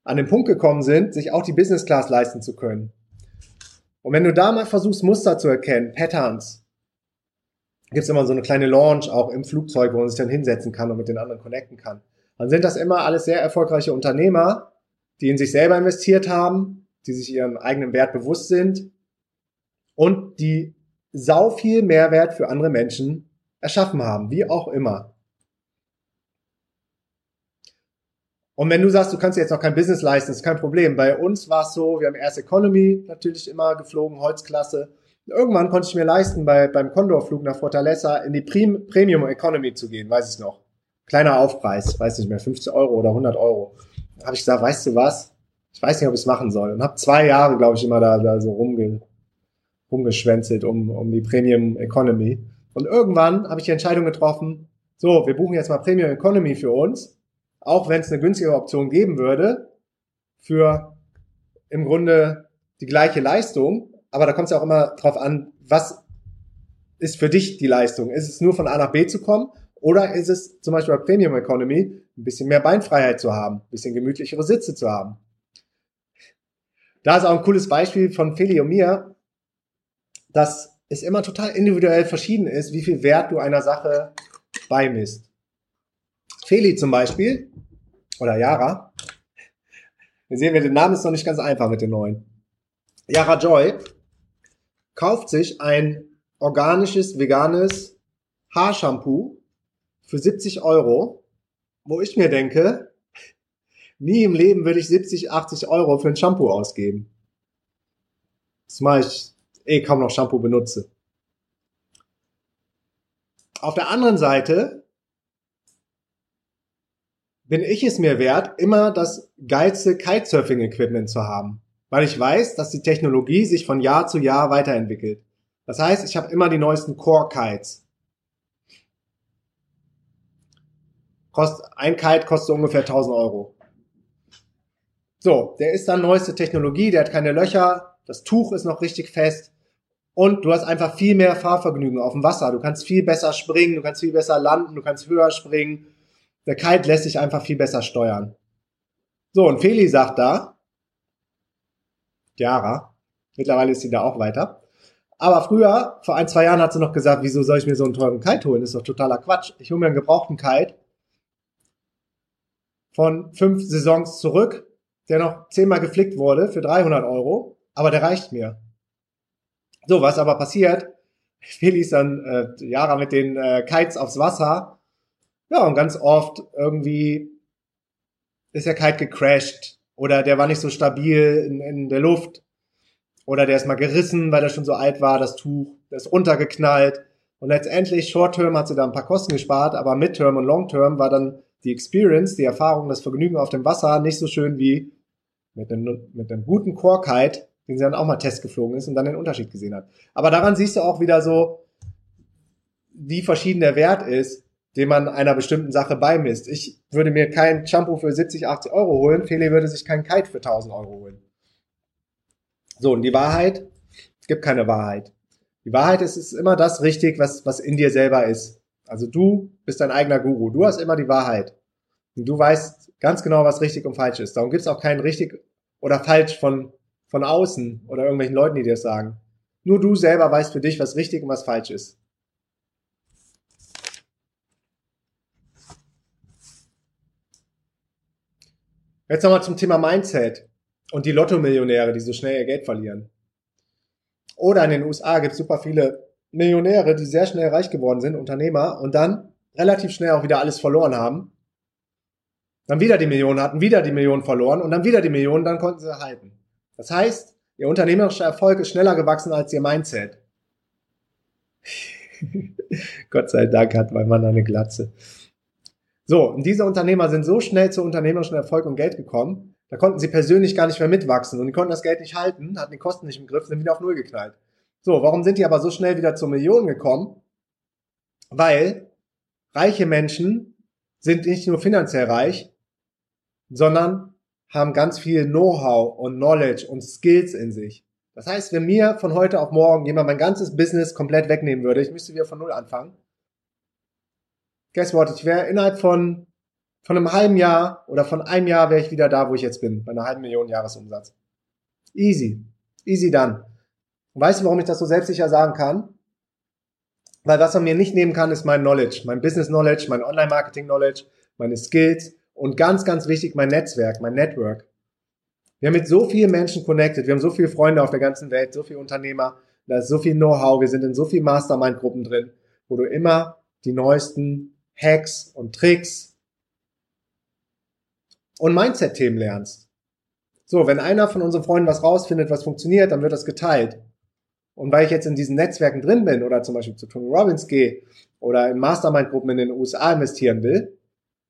Speaker 1: an den Punkt gekommen sind, sich auch die Business Class leisten zu können. Und wenn du da mal versuchst, Muster zu erkennen, Patterns, gibt's immer so eine kleine Launch auch im Flugzeug, wo man sich dann hinsetzen kann und mit den anderen connecten kann. Dann sind das immer alles sehr erfolgreiche Unternehmer, die in sich selber investiert haben, die sich ihren eigenen Wert bewusst sind und die sau viel Mehrwert für andere Menschen erschaffen haben, wie auch immer. Und wenn du sagst, du kannst jetzt noch kein Business leisten, ist kein Problem. Bei uns war es so, wir haben erst Economy natürlich immer geflogen, Holzklasse. Irgendwann konnte ich mir leisten, bei, beim Condor-Flug nach Fortaleza in die Prim Premium Economy zu gehen, weiß ich noch. Kleiner Aufpreis, weiß nicht mehr, 50 Euro oder 100 Euro. Da habe ich gesagt, weißt du was? Ich weiß nicht, ob ich es machen soll. Und habe zwei Jahre, glaube ich, immer da, da so rumge rumgeschwänzelt um, um die Premium Economy. Und irgendwann habe ich die Entscheidung getroffen, so, wir buchen jetzt mal Premium Economy für uns auch wenn es eine günstige Option geben würde, für im Grunde die gleiche Leistung. Aber da kommt es ja auch immer drauf an, was ist für dich die Leistung? Ist es nur von A nach B zu kommen? Oder ist es zum Beispiel bei Premium Economy ein bisschen mehr Beinfreiheit zu haben, ein bisschen gemütlichere Sitze zu haben? Da ist auch ein cooles Beispiel von Feli und mir, dass es immer total individuell verschieden ist, wie viel Wert du einer Sache beimisst. Feli zum Beispiel, oder Yara. Wir sehen, wir, der Name ist noch nicht ganz einfach mit den neuen. Yara Joy kauft sich ein organisches, veganes Haarshampoo für 70 Euro, wo ich mir denke, nie im Leben würde ich 70, 80 Euro für ein Shampoo ausgeben. Zumal ich eh kaum noch Shampoo benutze. Auf der anderen Seite bin ich es mir wert, immer das geilste Kitesurfing-Equipment zu haben, weil ich weiß, dass die Technologie sich von Jahr zu Jahr weiterentwickelt. Das heißt, ich habe immer die neuesten Core-Kites. Kost, ein Kite kostet ungefähr 1000 Euro. So, der ist dann neueste Technologie, der hat keine Löcher, das Tuch ist noch richtig fest und du hast einfach viel mehr Fahrvergnügen auf dem Wasser. Du kannst viel besser springen, du kannst viel besser landen, du kannst höher springen der Kite lässt sich einfach viel besser steuern. So, und Feli sagt da, Jara, mittlerweile ist sie da auch weiter. Aber früher, vor ein, zwei Jahren, hat sie noch gesagt, wieso soll ich mir so einen teuren Kite holen? Das ist doch totaler Quatsch. Ich hole mir einen gebrauchten Kite von fünf Saisons zurück, der noch zehnmal geflickt wurde für 300 Euro, aber der reicht mir. So, was aber passiert, Feli ist dann äh, Jara mit den äh, Kites aufs Wasser ja, und ganz oft irgendwie ist der Kite gecrashed oder der war nicht so stabil in, in der Luft oder der ist mal gerissen, weil er schon so alt war, das Tuch, der ist runtergeknallt und letztendlich Short-Term hat sie da ein paar Kosten gespart, aber Mid-Term und Long-Term war dann die Experience, die Erfahrung, das Vergnügen auf dem Wasser nicht so schön wie mit einem, mit einem guten Core-Kite den sie dann auch mal Test geflogen ist und dann den Unterschied gesehen hat. Aber daran siehst du auch wieder so, wie verschieden der Wert ist, den man einer bestimmten Sache beimisst. Ich würde mir kein Shampoo für 70, 80 Euro holen, Feli würde sich kein Kite für 1000 Euro holen. So, und die Wahrheit, es gibt keine Wahrheit. Die Wahrheit ist, ist immer das richtig, was, was in dir selber ist. Also du bist dein eigener Guru. Du hast immer die Wahrheit. Und du weißt ganz genau, was richtig und falsch ist. Darum gibt es auch kein richtig oder falsch von, von außen oder irgendwelchen Leuten, die dir das sagen. Nur du selber weißt für dich, was richtig und was falsch ist. Jetzt nochmal zum Thema Mindset und die Lotto-Millionäre, die so schnell ihr Geld verlieren. Oder in den USA gibt es super viele Millionäre, die sehr schnell reich geworden sind, Unternehmer, und dann relativ schnell auch wieder alles verloren haben. Dann wieder die Millionen hatten, wieder die Millionen verloren und dann wieder die Millionen, dann konnten sie halten. Das heißt, ihr unternehmerischer Erfolg ist schneller gewachsen als ihr Mindset. Gott sei Dank hat mein Mann eine Glatze. So, und diese Unternehmer sind so schnell zu unternehmerischen Erfolg und Geld gekommen, da konnten sie persönlich gar nicht mehr mitwachsen und die konnten das Geld nicht halten, hatten die Kosten nicht im Griff, sind wieder auf Null geknallt. So, warum sind die aber so schnell wieder zur Million gekommen? Weil reiche Menschen sind nicht nur finanziell reich, sondern haben ganz viel Know-how und Knowledge und Skills in sich. Das heißt, wenn mir von heute auf morgen jemand mein ganzes Business komplett wegnehmen würde, ich müsste wieder von Null anfangen, guess what, ich wäre innerhalb von, von einem halben Jahr oder von einem Jahr wäre ich wieder da, wo ich jetzt bin, bei einer halben Million Jahresumsatz. Easy. Easy dann. Und weißt du, warum ich das so selbstsicher sagen kann? Weil was man mir nicht nehmen kann, ist mein Knowledge, mein Business Knowledge, mein Online-Marketing Knowledge, meine Skills und ganz, ganz wichtig, mein Netzwerk, mein Network. Wir haben mit so vielen Menschen connected, wir haben so viele Freunde auf der ganzen Welt, so viele Unternehmer, da ist so viel Know-how, wir sind in so vielen Mastermind-Gruppen drin, wo du immer die neuesten Hacks und Tricks und Mindset-Themen lernst. So, wenn einer von unseren Freunden was rausfindet, was funktioniert, dann wird das geteilt. Und weil ich jetzt in diesen Netzwerken drin bin oder zum Beispiel zu Tony Robbins gehe oder in Mastermind-Gruppen in den USA investieren will,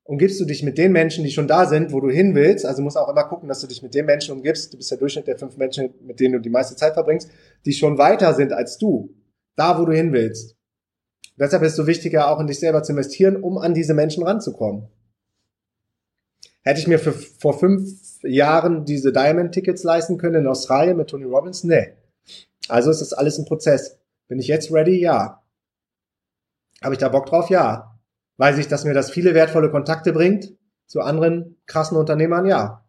Speaker 1: umgibst du dich mit den Menschen, die schon da sind, wo du hin willst. Also musst auch immer gucken, dass du dich mit den Menschen umgibst. Du bist der Durchschnitt der fünf Menschen, mit denen du die meiste Zeit verbringst, die schon weiter sind als du. Da, wo du hin willst. Deshalb ist es so wichtiger, auch in dich selber zu investieren, um an diese Menschen ranzukommen. Hätte ich mir für, vor fünf Jahren diese Diamond-Tickets leisten können in Australien mit Tony Robbins? Nee. Also ist das alles ein Prozess. Bin ich jetzt ready? Ja. Habe ich da Bock drauf? Ja. Weiß ich, dass mir das viele wertvolle Kontakte bringt zu anderen krassen Unternehmern? Ja.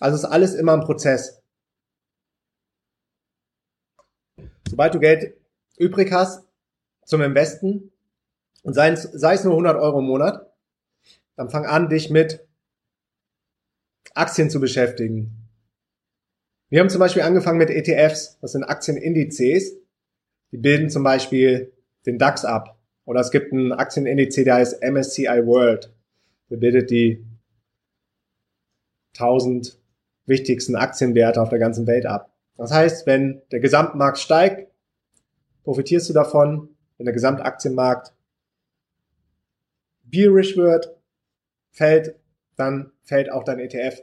Speaker 1: Also ist alles immer ein Prozess. Sobald du Geld übrig hast, zum Investen und sei es, sei es nur 100 Euro im Monat, dann fang an, dich mit Aktien zu beschäftigen. Wir haben zum Beispiel angefangen mit ETFs, das sind Aktienindizes. Die bilden zum Beispiel den DAX ab. Oder es gibt einen Aktienindiz, der heißt MSCI World. Der bildet die 1000 wichtigsten Aktienwerte auf der ganzen Welt ab. Das heißt, wenn der Gesamtmarkt steigt, profitierst du davon wenn der Gesamtaktienmarkt bearish wird, fällt, dann fällt auch dein ETF.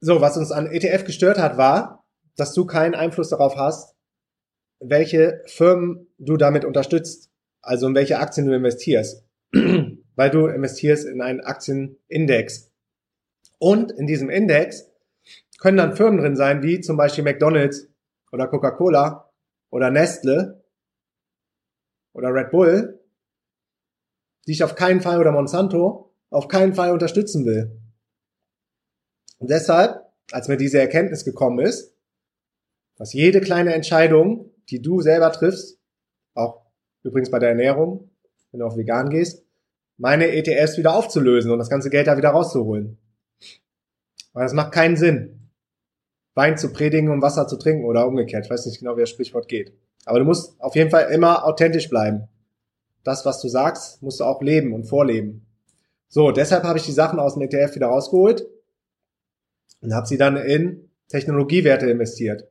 Speaker 1: So, was uns an ETF gestört hat, war, dass du keinen Einfluss darauf hast, welche Firmen du damit unterstützt, also in welche Aktien du investierst, weil du investierst in einen Aktienindex. Und in diesem Index können dann Firmen drin sein, wie zum Beispiel McDonald's oder Coca-Cola oder Nestle, oder Red Bull, die ich auf keinen Fall oder Monsanto auf keinen Fall unterstützen will. Und deshalb, als mir diese Erkenntnis gekommen ist, dass jede kleine Entscheidung, die du selber triffst, auch übrigens bei der Ernährung, wenn du auf vegan gehst, meine ETFs wieder aufzulösen und das ganze Geld da wieder rauszuholen. Weil das macht keinen Sinn. Wein zu predigen, um Wasser zu trinken oder umgekehrt. Ich weiß nicht genau, wie das Sprichwort geht. Aber du musst auf jeden Fall immer authentisch bleiben. Das, was du sagst, musst du auch leben und vorleben. So, deshalb habe ich die Sachen aus dem ETF wieder rausgeholt und habe sie dann in Technologiewerte investiert.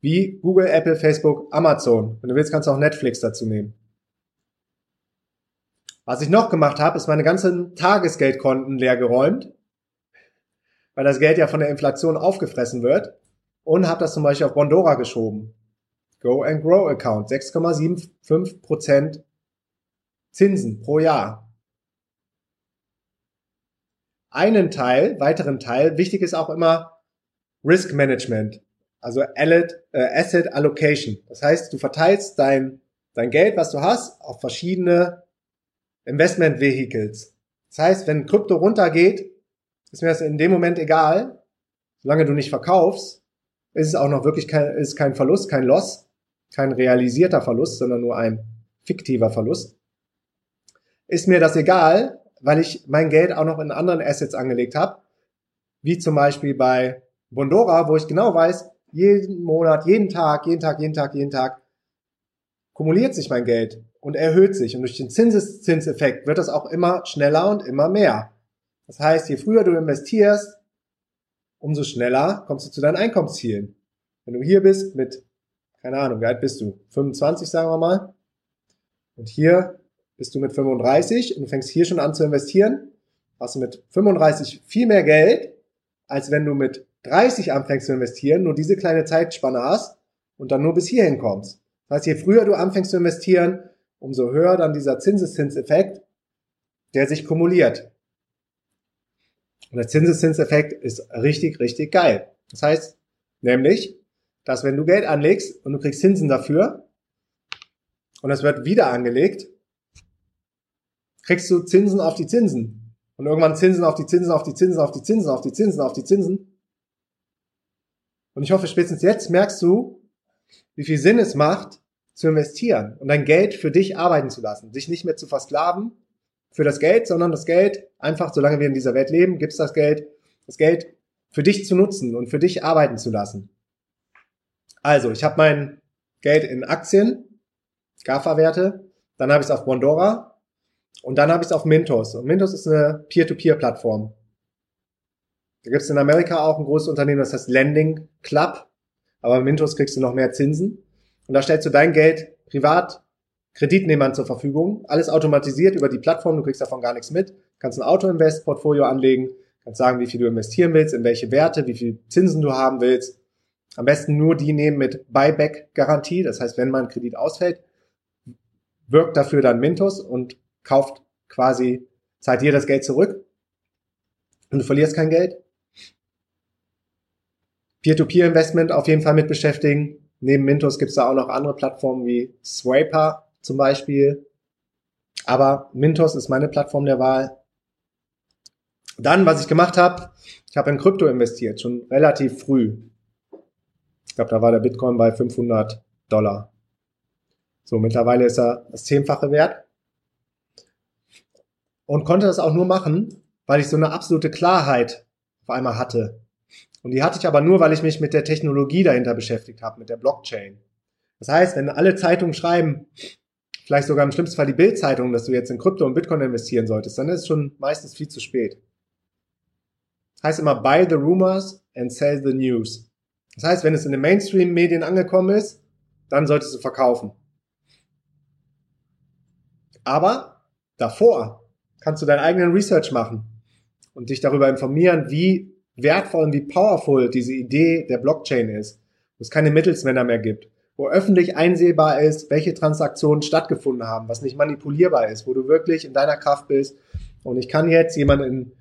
Speaker 1: Wie Google, Apple, Facebook, Amazon. Wenn du willst, kannst du auch Netflix dazu nehmen. Was ich noch gemacht habe, ist meine ganzen Tagesgeldkonten leer geräumt. weil das Geld ja von der Inflation aufgefressen wird und habe das zum Beispiel auf Bondora geschoben. Go and Grow Account, 6,75% Zinsen pro Jahr. Einen Teil, weiteren Teil, wichtig ist auch immer Risk Management, also äh, Asset Allocation. Das heißt, du verteilst dein, dein Geld, was du hast, auf verschiedene Investment Vehicles. Das heißt, wenn Krypto runtergeht, ist mir das in dem Moment egal. Solange du nicht verkaufst, ist es auch noch wirklich kein, ist kein Verlust, kein Loss, kein realisierter Verlust, sondern nur ein fiktiver Verlust. Ist mir das egal, weil ich mein Geld auch noch in anderen Assets angelegt habe, wie zum Beispiel bei Bondora, wo ich genau weiß, jeden Monat, jeden Tag, jeden Tag, jeden Tag, jeden Tag kumuliert sich mein Geld und erhöht sich. Und durch den Zinseszinseffekt wird das auch immer schneller und immer mehr. Das heißt, je früher du investierst, umso schneller kommst du zu deinen Einkommenszielen. Wenn du hier bist mit, keine Ahnung, wie alt bist du? 25, sagen wir mal. Und hier bist du mit 35 und fängst hier schon an zu investieren, hast du mit 35 viel mehr Geld, als wenn du mit 30 anfängst zu investieren, nur diese kleine Zeitspanne hast und dann nur bis hierhin kommst. Das heißt, je früher du anfängst zu investieren, umso höher dann dieser Zinseszinseffekt, der sich kumuliert. Und der Zinseszinseffekt ist richtig, richtig geil. Das heißt nämlich, dass wenn du Geld anlegst und du kriegst Zinsen dafür und es wird wieder angelegt, kriegst du Zinsen auf die Zinsen. Und irgendwann Zinsen auf die Zinsen, auf die Zinsen, auf die Zinsen, auf die Zinsen, auf die Zinsen. Und ich hoffe, spätestens jetzt merkst du, wie viel Sinn es macht, zu investieren und dein Geld für dich arbeiten zu lassen, dich nicht mehr zu versklaven für das Geld, sondern das Geld einfach, solange wir in dieser Welt leben, gibt's das Geld, das Geld für dich zu nutzen und für dich arbeiten zu lassen. Also, ich habe mein Geld in Aktien, GAFA-Werte, dann habe ich es auf Bondora und dann habe ich es auf Mintos. Und Mintos ist eine Peer-to-Peer-Plattform. Da gibt es in Amerika auch ein großes Unternehmen, das heißt Lending Club. Aber bei Mintos kriegst du noch mehr Zinsen. Und da stellst du dein Geld privat Kreditnehmern zur Verfügung. Alles automatisiert über die Plattform. Du kriegst davon gar nichts mit. Kannst ein Auto-Invest-Portfolio anlegen. Kannst sagen, wie viel du investieren willst, in welche Werte, wie viel Zinsen du haben willst. Am besten nur die nehmen mit Buyback-Garantie. Das heißt, wenn mein Kredit ausfällt, wirkt dafür dann Mintos und kauft quasi, zahlt dir das Geld zurück. Und du verlierst kein Geld. Peer-to-Peer-Investment auf jeden Fall mit beschäftigen. Neben Mintos gibt es da auch noch andere Plattformen wie Swaper zum Beispiel. Aber Mintos ist meine Plattform der Wahl. Dann, was ich gemacht habe, ich habe in Krypto investiert, schon relativ früh. Ich glaube, da war der Bitcoin bei 500 Dollar. So, mittlerweile ist er das zehnfache wert. Und konnte das auch nur machen, weil ich so eine absolute Klarheit auf einmal hatte. Und die hatte ich aber nur, weil ich mich mit der Technologie dahinter beschäftigt habe, mit der Blockchain. Das heißt, wenn alle Zeitungen schreiben, vielleicht sogar im schlimmsten Fall die Bildzeitung, dass du jetzt in Krypto und Bitcoin investieren solltest, dann ist es schon meistens viel zu spät. Heißt immer buy the rumors and sell the news. Das heißt, wenn es in den Mainstream-Medien angekommen ist, dann solltest du verkaufen. Aber davor kannst du deinen eigenen Research machen und dich darüber informieren, wie wertvoll und wie powerful diese Idee der Blockchain ist, wo es keine Mittelsmänner mehr gibt, wo öffentlich einsehbar ist, welche Transaktionen stattgefunden haben, was nicht manipulierbar ist, wo du wirklich in deiner Kraft bist. Und ich kann jetzt jemanden in,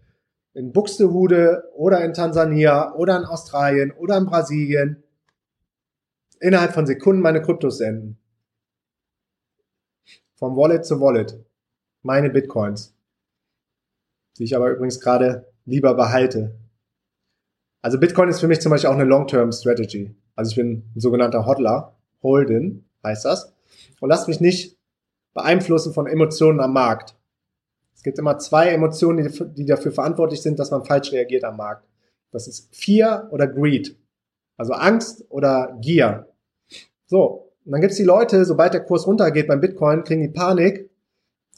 Speaker 1: in Buxtehude oder in Tansania oder in Australien oder in Brasilien innerhalb von Sekunden meine Kryptos senden. Vom Wallet zu Wallet. Meine Bitcoins. Die ich aber übrigens gerade lieber behalte, also Bitcoin ist für mich zum Beispiel auch eine Long-Term-Strategy. Also ich bin ein sogenannter Hodler, Holden heißt das. Und lass mich nicht beeinflussen von Emotionen am Markt. Es gibt immer zwei Emotionen, die, die dafür verantwortlich sind, dass man falsch reagiert am Markt. Das ist Fear oder Greed. Also Angst oder Gier. So, und dann gibt's die Leute, sobald der Kurs runtergeht beim Bitcoin, kriegen die Panik.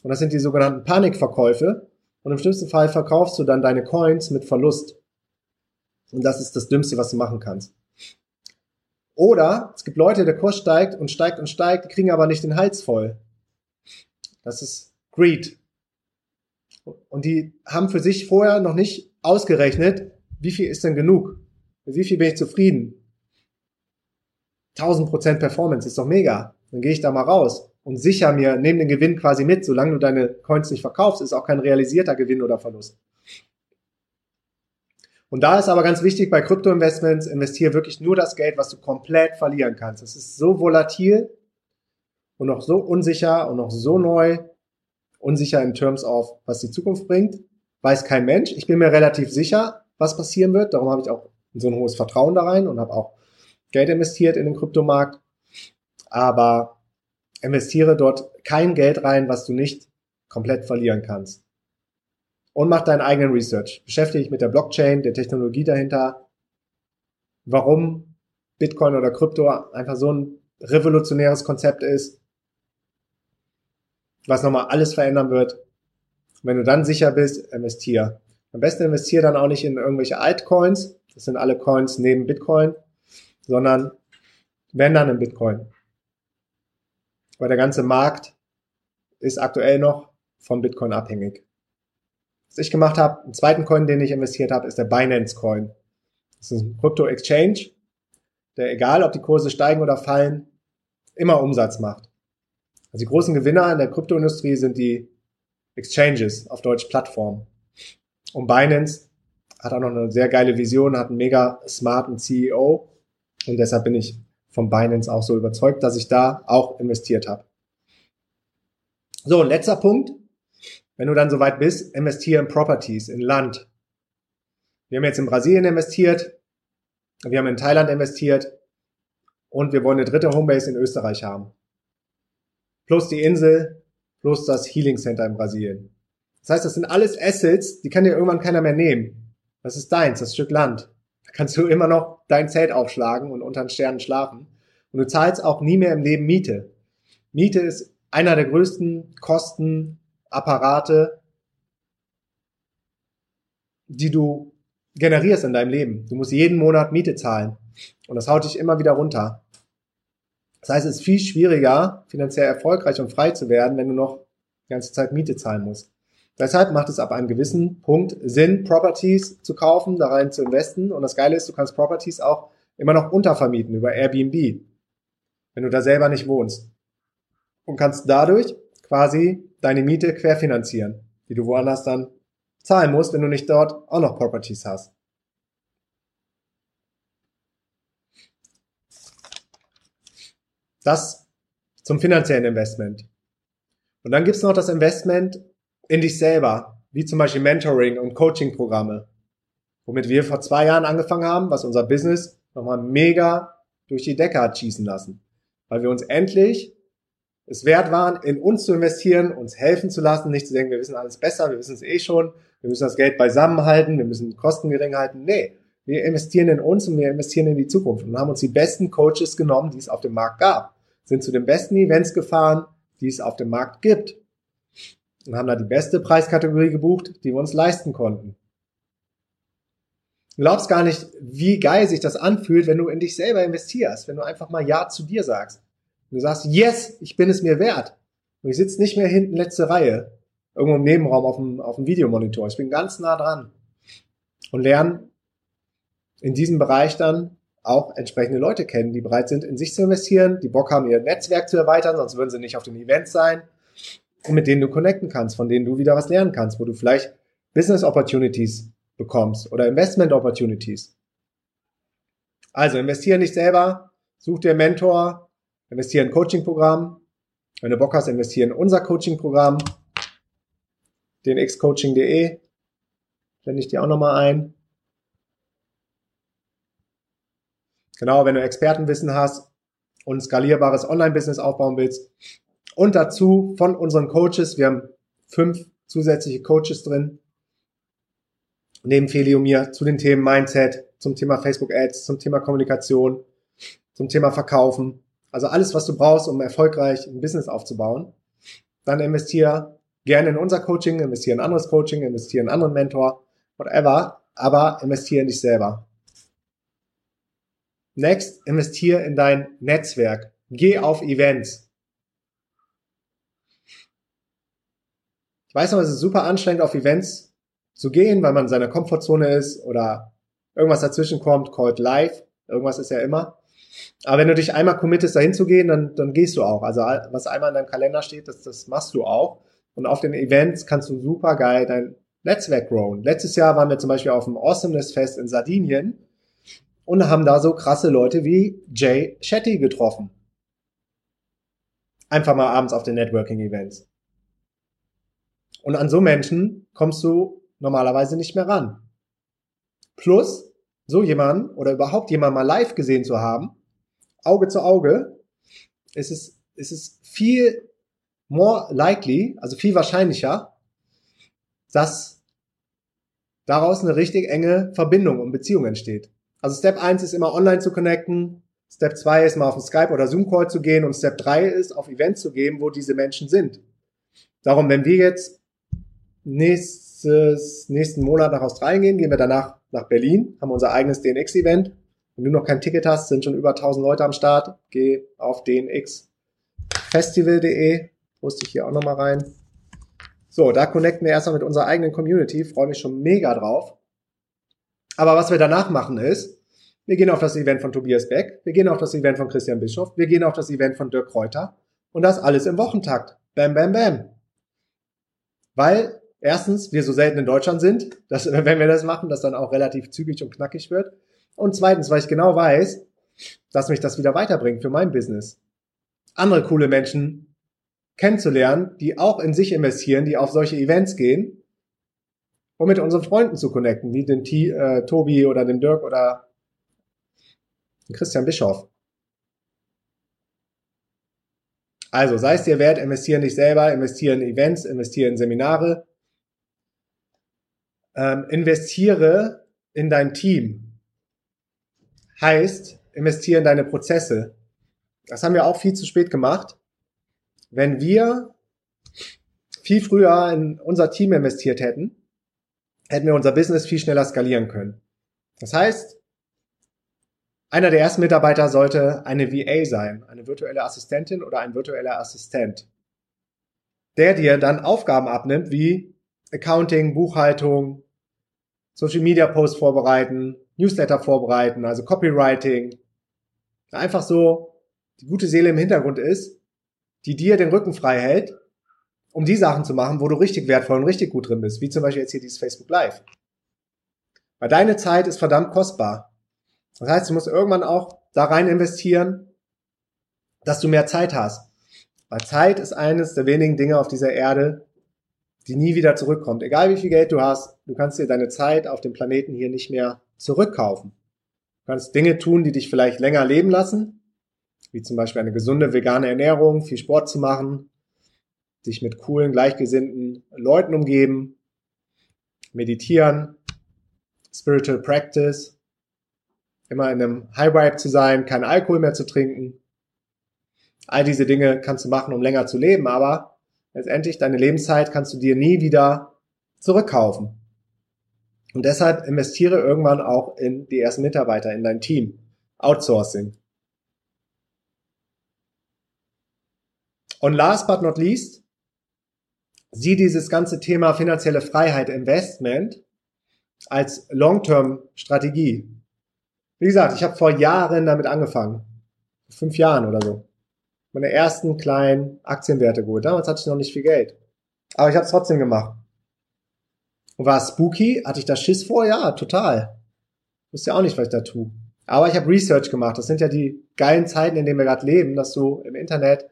Speaker 1: Und das sind die sogenannten Panikverkäufe. Und im schlimmsten Fall verkaufst du dann deine Coins mit Verlust. Und das ist das Dümmste, was du machen kannst. Oder es gibt Leute, der Kurs steigt und steigt und steigt, die kriegen aber nicht den Hals voll. Das ist Greed. Und die haben für sich vorher noch nicht ausgerechnet, wie viel ist denn genug? Wie viel bin ich zufrieden? 1000% Performance ist doch mega. Dann gehe ich da mal raus und sicher mir, nehme den Gewinn quasi mit. Solange du deine Coins nicht verkaufst, ist auch kein realisierter Gewinn oder Verlust. Und da ist aber ganz wichtig bei Kryptoinvestments, investiere wirklich nur das Geld, was du komplett verlieren kannst. Es ist so volatil und noch so unsicher und noch so neu, unsicher in Terms of, was die Zukunft bringt. Weiß kein Mensch. Ich bin mir relativ sicher, was passieren wird. Darum habe ich auch so ein hohes Vertrauen da rein und habe auch Geld investiert in den Kryptomarkt. Aber investiere dort kein Geld rein, was du nicht komplett verlieren kannst und mach deinen eigenen Research. Beschäftige dich mit der Blockchain, der Technologie dahinter, warum Bitcoin oder Krypto einfach so ein revolutionäres Konzept ist, was nochmal alles verändern wird. wenn du dann sicher bist, investier. Am besten investier dann auch nicht in irgendwelche Altcoins, das sind alle Coins neben Bitcoin, sondern wenn dann in Bitcoin. Weil der ganze Markt ist aktuell noch von Bitcoin abhängig was ich gemacht habe, einen zweiten Coin, den ich investiert habe, ist der Binance Coin. Das ist ein Crypto Exchange, der egal, ob die Kurse steigen oder fallen, immer Umsatz macht. Also die großen Gewinner in der Kryptoindustrie sind die Exchanges, auf Deutsch Plattformen. Und Binance hat auch noch eine sehr geile Vision, hat einen mega smarten CEO und deshalb bin ich von Binance auch so überzeugt, dass ich da auch investiert habe. So, und letzter Punkt, wenn du dann soweit bist, investiere in Properties, in Land. Wir haben jetzt in Brasilien investiert, wir haben in Thailand investiert und wir wollen eine dritte Homebase in Österreich haben. Plus die Insel, plus das Healing Center in Brasilien. Das heißt, das sind alles Assets, die kann dir irgendwann keiner mehr nehmen. Das ist deins, das Stück Land. Da kannst du immer noch dein Zelt aufschlagen und unter den Sternen schlafen. Und du zahlst auch nie mehr im Leben Miete. Miete ist einer der größten Kosten Apparate, die du generierst in deinem Leben. Du musst jeden Monat Miete zahlen. Und das haut dich immer wieder runter. Das heißt, es ist viel schwieriger, finanziell erfolgreich und frei zu werden, wenn du noch die ganze Zeit Miete zahlen musst. Deshalb macht es ab einem gewissen Punkt Sinn, Properties zu kaufen, da rein zu investen. Und das Geile ist, du kannst Properties auch immer noch untervermieten über Airbnb, wenn du da selber nicht wohnst. Und kannst dadurch quasi deine Miete querfinanzieren, die du woanders dann zahlen musst, wenn du nicht dort auch noch Properties hast. Das zum finanziellen Investment. Und dann gibt's noch das Investment in dich selber, wie zum Beispiel Mentoring und Coaching-Programme, womit wir vor zwei Jahren angefangen haben, was unser Business nochmal mega durch die Decke hat schießen lassen. Weil wir uns endlich es wert waren, in uns zu investieren, uns helfen zu lassen, nicht zu denken, wir wissen alles besser, wir wissen es eh schon, wir müssen das Geld beisammenhalten, wir müssen Kosten gering halten. Nee, wir investieren in uns und wir investieren in die Zukunft und haben uns die besten Coaches genommen, die es auf dem Markt gab, sind zu den besten Events gefahren, die es auf dem Markt gibt und haben da die beste Preiskategorie gebucht, die wir uns leisten konnten. Du glaubst gar nicht, wie geil sich das anfühlt, wenn du in dich selber investierst, wenn du einfach mal Ja zu dir sagst. Und du sagst, yes, ich bin es mir wert. Und ich sitze nicht mehr hinten letzte Reihe, irgendwo im Nebenraum auf dem, auf dem Videomonitor. Ich bin ganz nah dran und lerne in diesem Bereich dann auch entsprechende Leute kennen, die bereit sind, in sich zu investieren, die Bock haben, ihr Netzwerk zu erweitern, sonst würden sie nicht auf den Events sein und mit denen du connecten kannst, von denen du wieder was lernen kannst, wo du vielleicht Business Opportunities bekommst oder Investment Opportunities. Also investiere nicht selber, such dir einen Mentor, investieren in Coaching-Programm. Wenn du Bock hast, investieren in unser Coaching-Programm, den xcoaching.de. Blende ich dir auch nochmal ein. Genau, wenn du Expertenwissen hast und skalierbares Online-Business aufbauen willst. Und dazu von unseren Coaches, wir haben fünf zusätzliche Coaches drin, neben Feli und mir zu den Themen Mindset, zum Thema Facebook Ads, zum Thema Kommunikation, zum Thema Verkaufen, also alles, was du brauchst, um erfolgreich ein Business aufzubauen. Dann investiere gerne in unser Coaching, investiere in anderes Coaching, investiere in einen anderen Mentor, whatever, aber investiere in dich selber. Next, investiere in dein Netzwerk. Geh auf Events. Ich weiß noch, es ist super anstrengend, auf Events zu gehen, weil man in seiner Komfortzone ist oder irgendwas dazwischen kommt, called live, irgendwas ist ja immer. Aber wenn du dich einmal committest, dahin zu gehen, dann, dann gehst du auch. Also was einmal in deinem Kalender steht, das, das machst du auch. Und auf den Events kannst du super geil dein Netzwerk growen. Letztes Jahr waren wir zum Beispiel auf dem Awesomeness Fest in Sardinien und haben da so krasse Leute wie Jay Shetty getroffen. Einfach mal abends auf den Networking-Events. Und an so Menschen kommst du normalerweise nicht mehr ran. Plus, so jemanden oder überhaupt jemanden mal live gesehen zu haben, Auge zu Auge, ist es, ist es viel more likely, also viel wahrscheinlicher, dass daraus eine richtig enge Verbindung und Beziehung entsteht. Also Step 1 ist immer online zu connecten, Step 2 ist mal auf einen Skype oder Zoom Call zu gehen und Step 3 ist auf Events zu gehen, wo diese Menschen sind. Darum, wenn wir jetzt nächstes, nächsten Monat nach Australien gehen, gehen wir danach nach Berlin, haben unser eigenes DNX-Event. Wenn du noch kein Ticket hast, sind schon über 1000 Leute am Start. Geh auf dnxfestival.de, poste ich hier auch nochmal rein. So, da connecten wir erstmal mit unserer eigenen Community, freue mich schon mega drauf. Aber was wir danach machen ist, wir gehen auf das Event von Tobias Beck, wir gehen auf das Event von Christian Bischoff, wir gehen auf das Event von Dirk Kräuter und das alles im Wochentakt. Bam, bam, bam. Weil erstens wir so selten in Deutschland sind, dass wenn wir das machen, das dann auch relativ zügig und knackig wird. Und zweitens, weil ich genau weiß, dass mich das wieder weiterbringt für mein Business. Andere coole Menschen kennenzulernen, die auch in sich investieren, die auf solche Events gehen, um mit unseren Freunden zu connecten, wie den T, äh, Tobi oder den Dirk oder den Christian Bischoff. Also sei es dir wert, investieren dich selber, investieren in Events, investieren in Seminare, ähm, investiere in dein Team. Heißt, investiere in deine Prozesse. Das haben wir auch viel zu spät gemacht. Wenn wir viel früher in unser Team investiert hätten, hätten wir unser Business viel schneller skalieren können. Das heißt, einer der ersten Mitarbeiter sollte eine VA sein, eine virtuelle Assistentin oder ein virtueller Assistent, der dir dann Aufgaben abnimmt wie Accounting, Buchhaltung, Social Media Posts vorbereiten, Newsletter vorbereiten, also Copywriting. Einfach so die gute Seele im Hintergrund ist, die dir den Rücken frei hält, um die Sachen zu machen, wo du richtig wertvoll und richtig gut drin bist, wie zum Beispiel jetzt hier dieses Facebook Live. Weil deine Zeit ist verdammt kostbar. Das heißt, du musst irgendwann auch da rein investieren, dass du mehr Zeit hast. Weil Zeit ist eines der wenigen Dinge auf dieser Erde, die nie wieder zurückkommt. Egal wie viel Geld du hast, du kannst dir deine Zeit auf dem Planeten hier nicht mehr zurückkaufen. Du kannst Dinge tun, die dich vielleicht länger leben lassen, wie zum Beispiel eine gesunde vegane Ernährung, viel Sport zu machen, dich mit coolen, gleichgesinnten Leuten umgeben, meditieren, Spiritual Practice, immer in einem High Vibe zu sein, keinen Alkohol mehr zu trinken. All diese Dinge kannst du machen, um länger zu leben, aber letztendlich deine Lebenszeit kannst du dir nie wieder zurückkaufen. Und deshalb investiere irgendwann auch in die ersten Mitarbeiter, in dein Team. Outsourcing. Und last but not least, sieh dieses ganze Thema finanzielle Freiheit, Investment als Long-Term-Strategie. Wie gesagt, ich habe vor Jahren damit angefangen. Fünf Jahren oder so meine ersten kleinen Aktienwerte geholt. Damals hatte ich noch nicht viel Geld. Aber ich habe es trotzdem gemacht. Und war spooky? Hatte ich da Schiss vor? Ja, total. Wusste ja auch nicht, was ich da tue. Aber ich habe Research gemacht. Das sind ja die geilen Zeiten, in denen wir gerade leben, dass du im Internet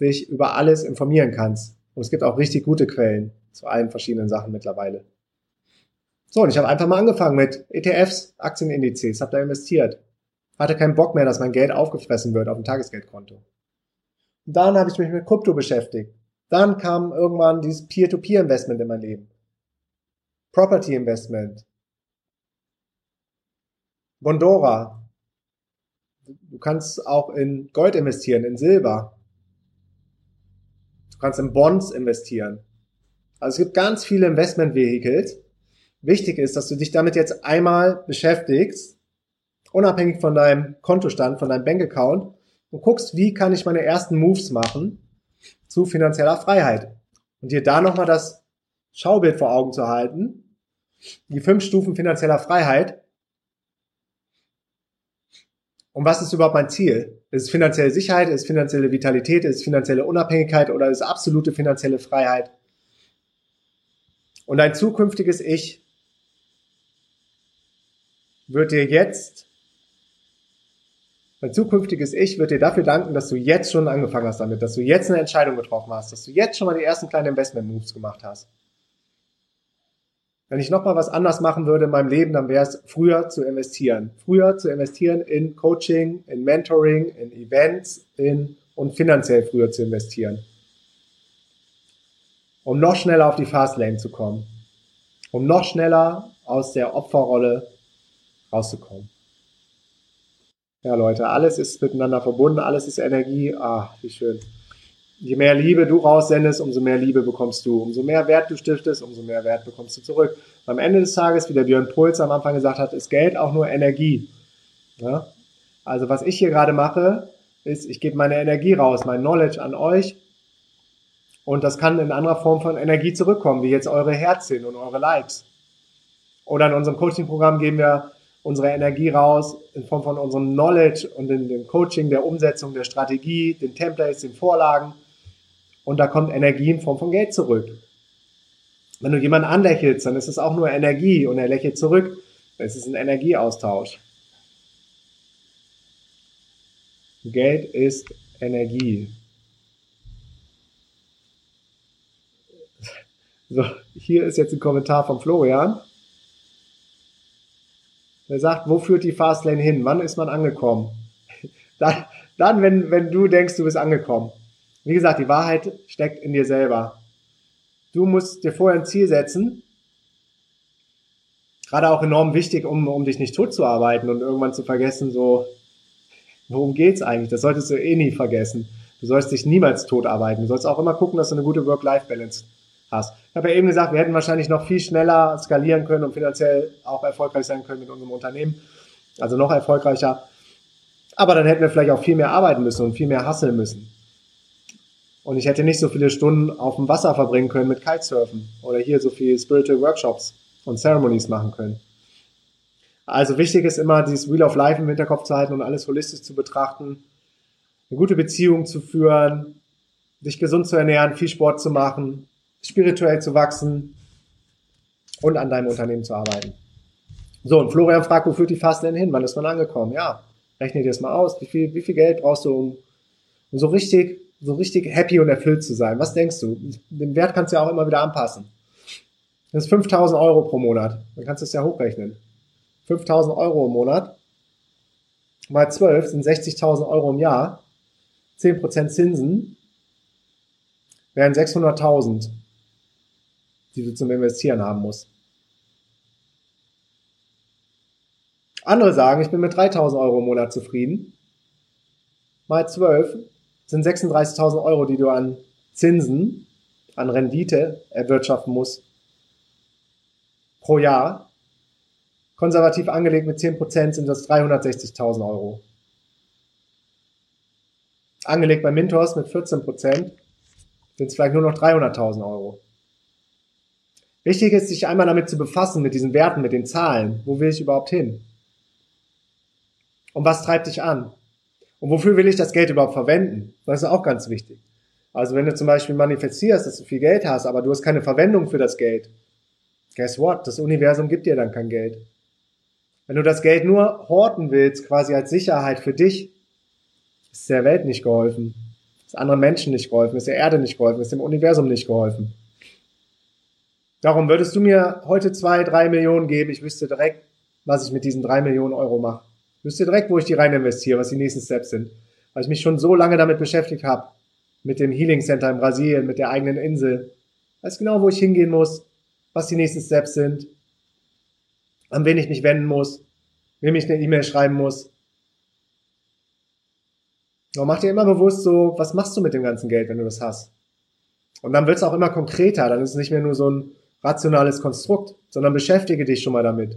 Speaker 1: dich über alles informieren kannst. Und es gibt auch richtig gute Quellen zu allen verschiedenen Sachen mittlerweile. So, und ich habe einfach mal angefangen mit ETFs, Aktienindizes, habe da investiert. Hatte keinen Bock mehr, dass mein Geld aufgefressen wird auf dem Tagesgeldkonto. Dann habe ich mich mit Krypto beschäftigt. Dann kam irgendwann dieses Peer-to-Peer-Investment in mein Leben. Property Investment. Bondora. Du kannst auch in Gold investieren, in Silber. Du kannst in Bonds investieren. Also es gibt ganz viele Investment-Vehicles. Wichtig ist, dass du dich damit jetzt einmal beschäftigst, unabhängig von deinem Kontostand, von deinem Bankaccount und guckst, wie kann ich meine ersten Moves machen zu finanzieller Freiheit. Und dir da nochmal das Schaubild vor Augen zu halten. Die fünf Stufen finanzieller Freiheit Und was ist überhaupt mein Ziel? Ist es finanzielle Sicherheit? Ist es finanzielle Vitalität? Ist es finanzielle Unabhängigkeit oder ist es absolute finanzielle Freiheit? Und dein zukünftiges Ich wird dir jetzt, dein zukünftiges Ich wird dir dafür danken, dass du jetzt schon angefangen hast damit, dass du jetzt eine Entscheidung getroffen hast, dass du jetzt schon mal die ersten kleinen Investment-Moves gemacht hast. Wenn ich nochmal was anders machen würde in meinem Leben, dann wäre es früher zu investieren. Früher zu investieren in Coaching, in Mentoring, in Events, in und finanziell früher zu investieren. Um noch schneller auf die Fastlane zu kommen. Um noch schneller aus der Opferrolle rauszukommen. Ja, Leute, alles ist miteinander verbunden, alles ist Energie. Ah, wie schön. Je mehr Liebe du raussendest, umso mehr Liebe bekommst du. Umso mehr Wert du stiftest, umso mehr Wert bekommst du zurück. Am Ende des Tages, wie der Björn Puls am Anfang gesagt hat, ist Geld auch nur Energie. Ja? Also was ich hier gerade mache, ist, ich gebe meine Energie raus, mein Knowledge an euch. Und das kann in anderer Form von Energie zurückkommen, wie jetzt eure Herzchen und eure Likes. Oder in unserem Coaching-Programm geben wir unsere Energie raus in Form von unserem Knowledge und in dem Coaching, der Umsetzung der Strategie, den Templates, den Vorlagen. Und da kommt Energie in Form von Geld zurück. Wenn du jemanden anlächelst, dann ist es auch nur Energie und er lächelt zurück. Es ist ein Energieaustausch. Geld ist Energie. So, hier ist jetzt ein Kommentar von Florian. Er sagt, wo führt die Fastlane hin? Wann ist man angekommen? Dann, dann wenn, wenn du denkst, du bist angekommen. Wie gesagt, die Wahrheit steckt in dir selber. Du musst dir vorher ein Ziel setzen. Gerade auch enorm wichtig, um, um dich nicht tot zu arbeiten und irgendwann zu vergessen, so, worum geht's eigentlich? Das solltest du eh nie vergessen. Du sollst dich niemals tot arbeiten. Du sollst auch immer gucken, dass du eine gute Work-Life-Balance hast. Ich habe ja eben gesagt, wir hätten wahrscheinlich noch viel schneller skalieren können und finanziell auch erfolgreich sein können mit unserem Unternehmen. Also noch erfolgreicher. Aber dann hätten wir vielleicht auch viel mehr arbeiten müssen und viel mehr hasseln müssen. Und ich hätte nicht so viele Stunden auf dem Wasser verbringen können mit Kitesurfen oder hier so viele Spiritual Workshops und Ceremonies machen können. Also wichtig ist immer, dieses Wheel of Life im Hinterkopf zu halten und alles holistisch zu betrachten, eine gute Beziehung zu führen, dich gesund zu ernähren, viel Sport zu machen, spirituell zu wachsen und an deinem Unternehmen zu arbeiten. So, und Florian fragt, wo führt die Fast denn hin? Wann ist man angekommen? Ja, rechne dir das mal aus. Wie viel, wie viel Geld brauchst du, um, um so richtig, so richtig happy und erfüllt zu sein? Was denkst du? Den Wert kannst du ja auch immer wieder anpassen. Das ist 5000 Euro pro Monat. Dann kannst du es ja hochrechnen. 5000 Euro im Monat mal 12 sind 60.000 Euro im Jahr. 10% Zinsen wären 600.000 die du zum Investieren haben musst. Andere sagen, ich bin mit 3000 Euro im Monat zufrieden. Mal 12 sind 36.000 Euro, die du an Zinsen, an Rendite erwirtschaften musst pro Jahr. Konservativ angelegt mit 10% sind das 360.000 Euro. Angelegt bei Mintos mit 14% sind es vielleicht nur noch 300.000 Euro. Wichtig ist, sich einmal damit zu befassen, mit diesen Werten, mit den Zahlen. Wo will ich überhaupt hin? Und was treibt dich an? Und wofür will ich das Geld überhaupt verwenden? Das ist auch ganz wichtig. Also wenn du zum Beispiel manifestierst, dass du viel Geld hast, aber du hast keine Verwendung für das Geld, guess what? Das Universum gibt dir dann kein Geld. Wenn du das Geld nur horten willst, quasi als Sicherheit für dich, ist der Welt nicht geholfen. Ist anderen Menschen nicht geholfen, ist der Erde nicht geholfen, ist dem Universum nicht geholfen. Darum würdest du mir heute zwei, drei Millionen geben, ich wüsste direkt, was ich mit diesen drei Millionen Euro mache. Ich wüsste direkt, wo ich die rein investiere, was die nächsten Steps sind. Weil ich mich schon so lange damit beschäftigt habe, mit dem Healing Center in Brasilien, mit der eigenen Insel. Weiß genau, wo ich hingehen muss, was die nächsten Steps sind, an wen ich mich wenden muss, wem ich eine E-Mail schreiben muss. Und mach dir immer bewusst so, was machst du mit dem ganzen Geld, wenn du das hast? Und dann wird es auch immer konkreter, dann ist es nicht mehr nur so ein rationales Konstrukt, sondern beschäftige dich schon mal damit.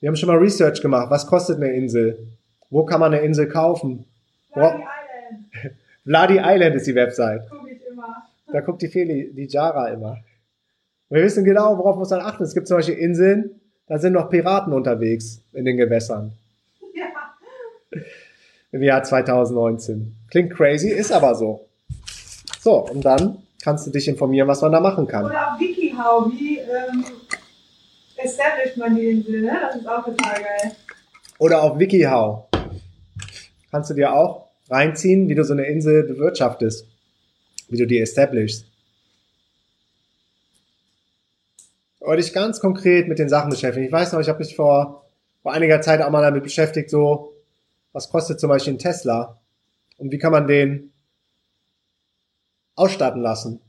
Speaker 1: Wir haben schon mal Research gemacht. Was kostet eine Insel? Wo kann man eine Insel kaufen?
Speaker 2: Vladi Island.
Speaker 1: Vladi Island ist die Website.
Speaker 2: Guck ich immer.
Speaker 1: Da guckt die Feli, die Jara immer. wir wissen genau, worauf muss man achten. Es gibt zum Beispiel Inseln, da sind noch Piraten unterwegs in den Gewässern.
Speaker 2: Ja.
Speaker 1: im Jahr 2019. Klingt crazy, ist aber so. So, und dann kannst du dich informieren, was man da machen kann.
Speaker 2: Oder auf WikiHow, wie ähm, established man die Insel, ne? Das ist auch total geil.
Speaker 1: Oder auf WikiHow. Kannst du dir auch reinziehen, wie du so eine Insel bewirtschaftest. Wie du die establishst. Oder dich ganz konkret mit den Sachen beschäftigen. Ich weiß noch, ich habe mich vor, vor einiger Zeit auch mal damit beschäftigt, so, was kostet zum Beispiel ein Tesla? Und wie kann man den ausstatten lassen?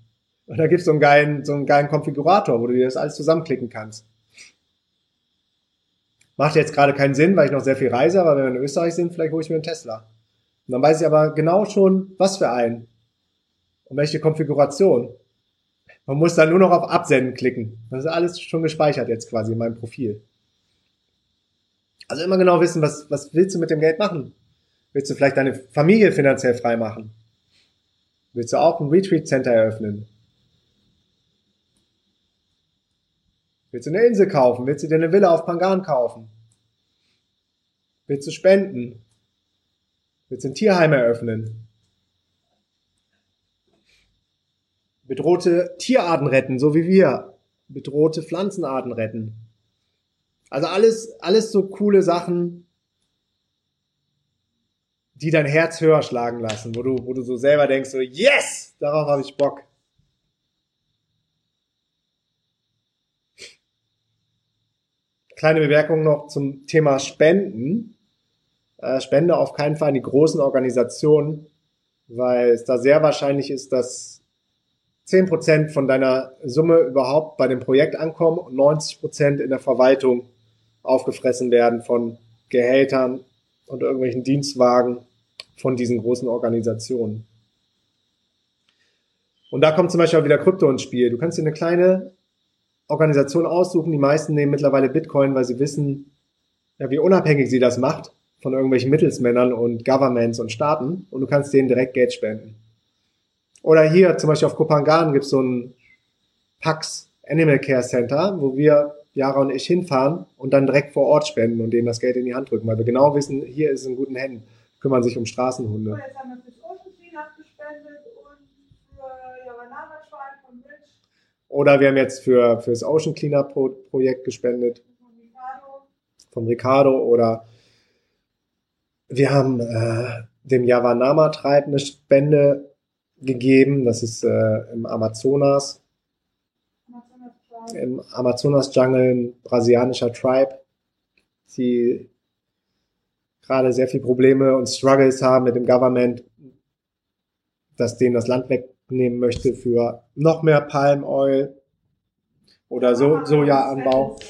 Speaker 1: Und da gibt's so einen so einen geilen Konfigurator, wo du dir das alles zusammenklicken kannst. Macht jetzt gerade keinen Sinn, weil ich noch sehr viel reise, aber wenn wir in Österreich sind, vielleicht hole ich mir einen Tesla. Und dann weiß ich aber genau schon, was für einen. Und welche Konfiguration. Man muss dann nur noch auf Absenden klicken. Das ist alles schon gespeichert jetzt quasi in meinem Profil. Also immer genau wissen, was, was willst du mit dem Geld machen? Willst du vielleicht deine Familie finanziell frei machen? Willst du auch ein Retreat Center eröffnen? Willst du eine Insel kaufen? Willst du dir eine Villa auf Pangan kaufen? Willst du spenden? Willst du ein Tierheim eröffnen? Bedrohte Tierarten retten, so wie wir. Bedrohte Pflanzenarten retten. Also alles, alles so coole Sachen, die dein Herz höher schlagen lassen, wo du, wo du so selber denkst, so, yes, darauf habe ich Bock. Kleine Bemerkung noch zum Thema Spenden. Äh, Spende auf keinen Fall an die großen Organisationen, weil es da sehr wahrscheinlich ist, dass 10% von deiner Summe überhaupt bei dem Projekt ankommen und 90% in der Verwaltung aufgefressen werden von Gehältern und irgendwelchen Dienstwagen von diesen großen Organisationen. Und da kommt zum Beispiel auch wieder Krypto ins Spiel. Du kannst dir eine kleine Organisation aussuchen. Die meisten nehmen mittlerweile Bitcoin, weil sie wissen, ja, wie unabhängig sie das macht von irgendwelchen Mittelsmännern und Governments und Staaten. Und du kannst denen direkt Geld spenden. Oder hier zum Beispiel auf Kopangan gibt es so ein Pax Animal Care Center, wo wir Jara und ich hinfahren und dann direkt vor Ort spenden und denen das Geld in die Hand drücken, weil wir genau wissen, hier ist es in guten Händen, kümmern sich um Straßenhunde.
Speaker 2: Und jetzt haben wir fürs Ocean Cleanup gespendet und für Yavanama Tribe von Rich
Speaker 1: Oder wir haben jetzt für, für das Ocean Cleanup Pro Projekt gespendet
Speaker 2: und Ricardo.
Speaker 1: oder wir haben äh, dem Yavanama Tribe eine Spende gegeben, das ist äh, im Amazonas, im Amazonas Jungle ein brasilianischer Tribe, die gerade sehr viel Probleme und Struggles haben mit dem Government, das denen das Land wegnehmen möchte für noch mehr Palm Oil oder so,
Speaker 2: Ah,
Speaker 1: Sojaanbau.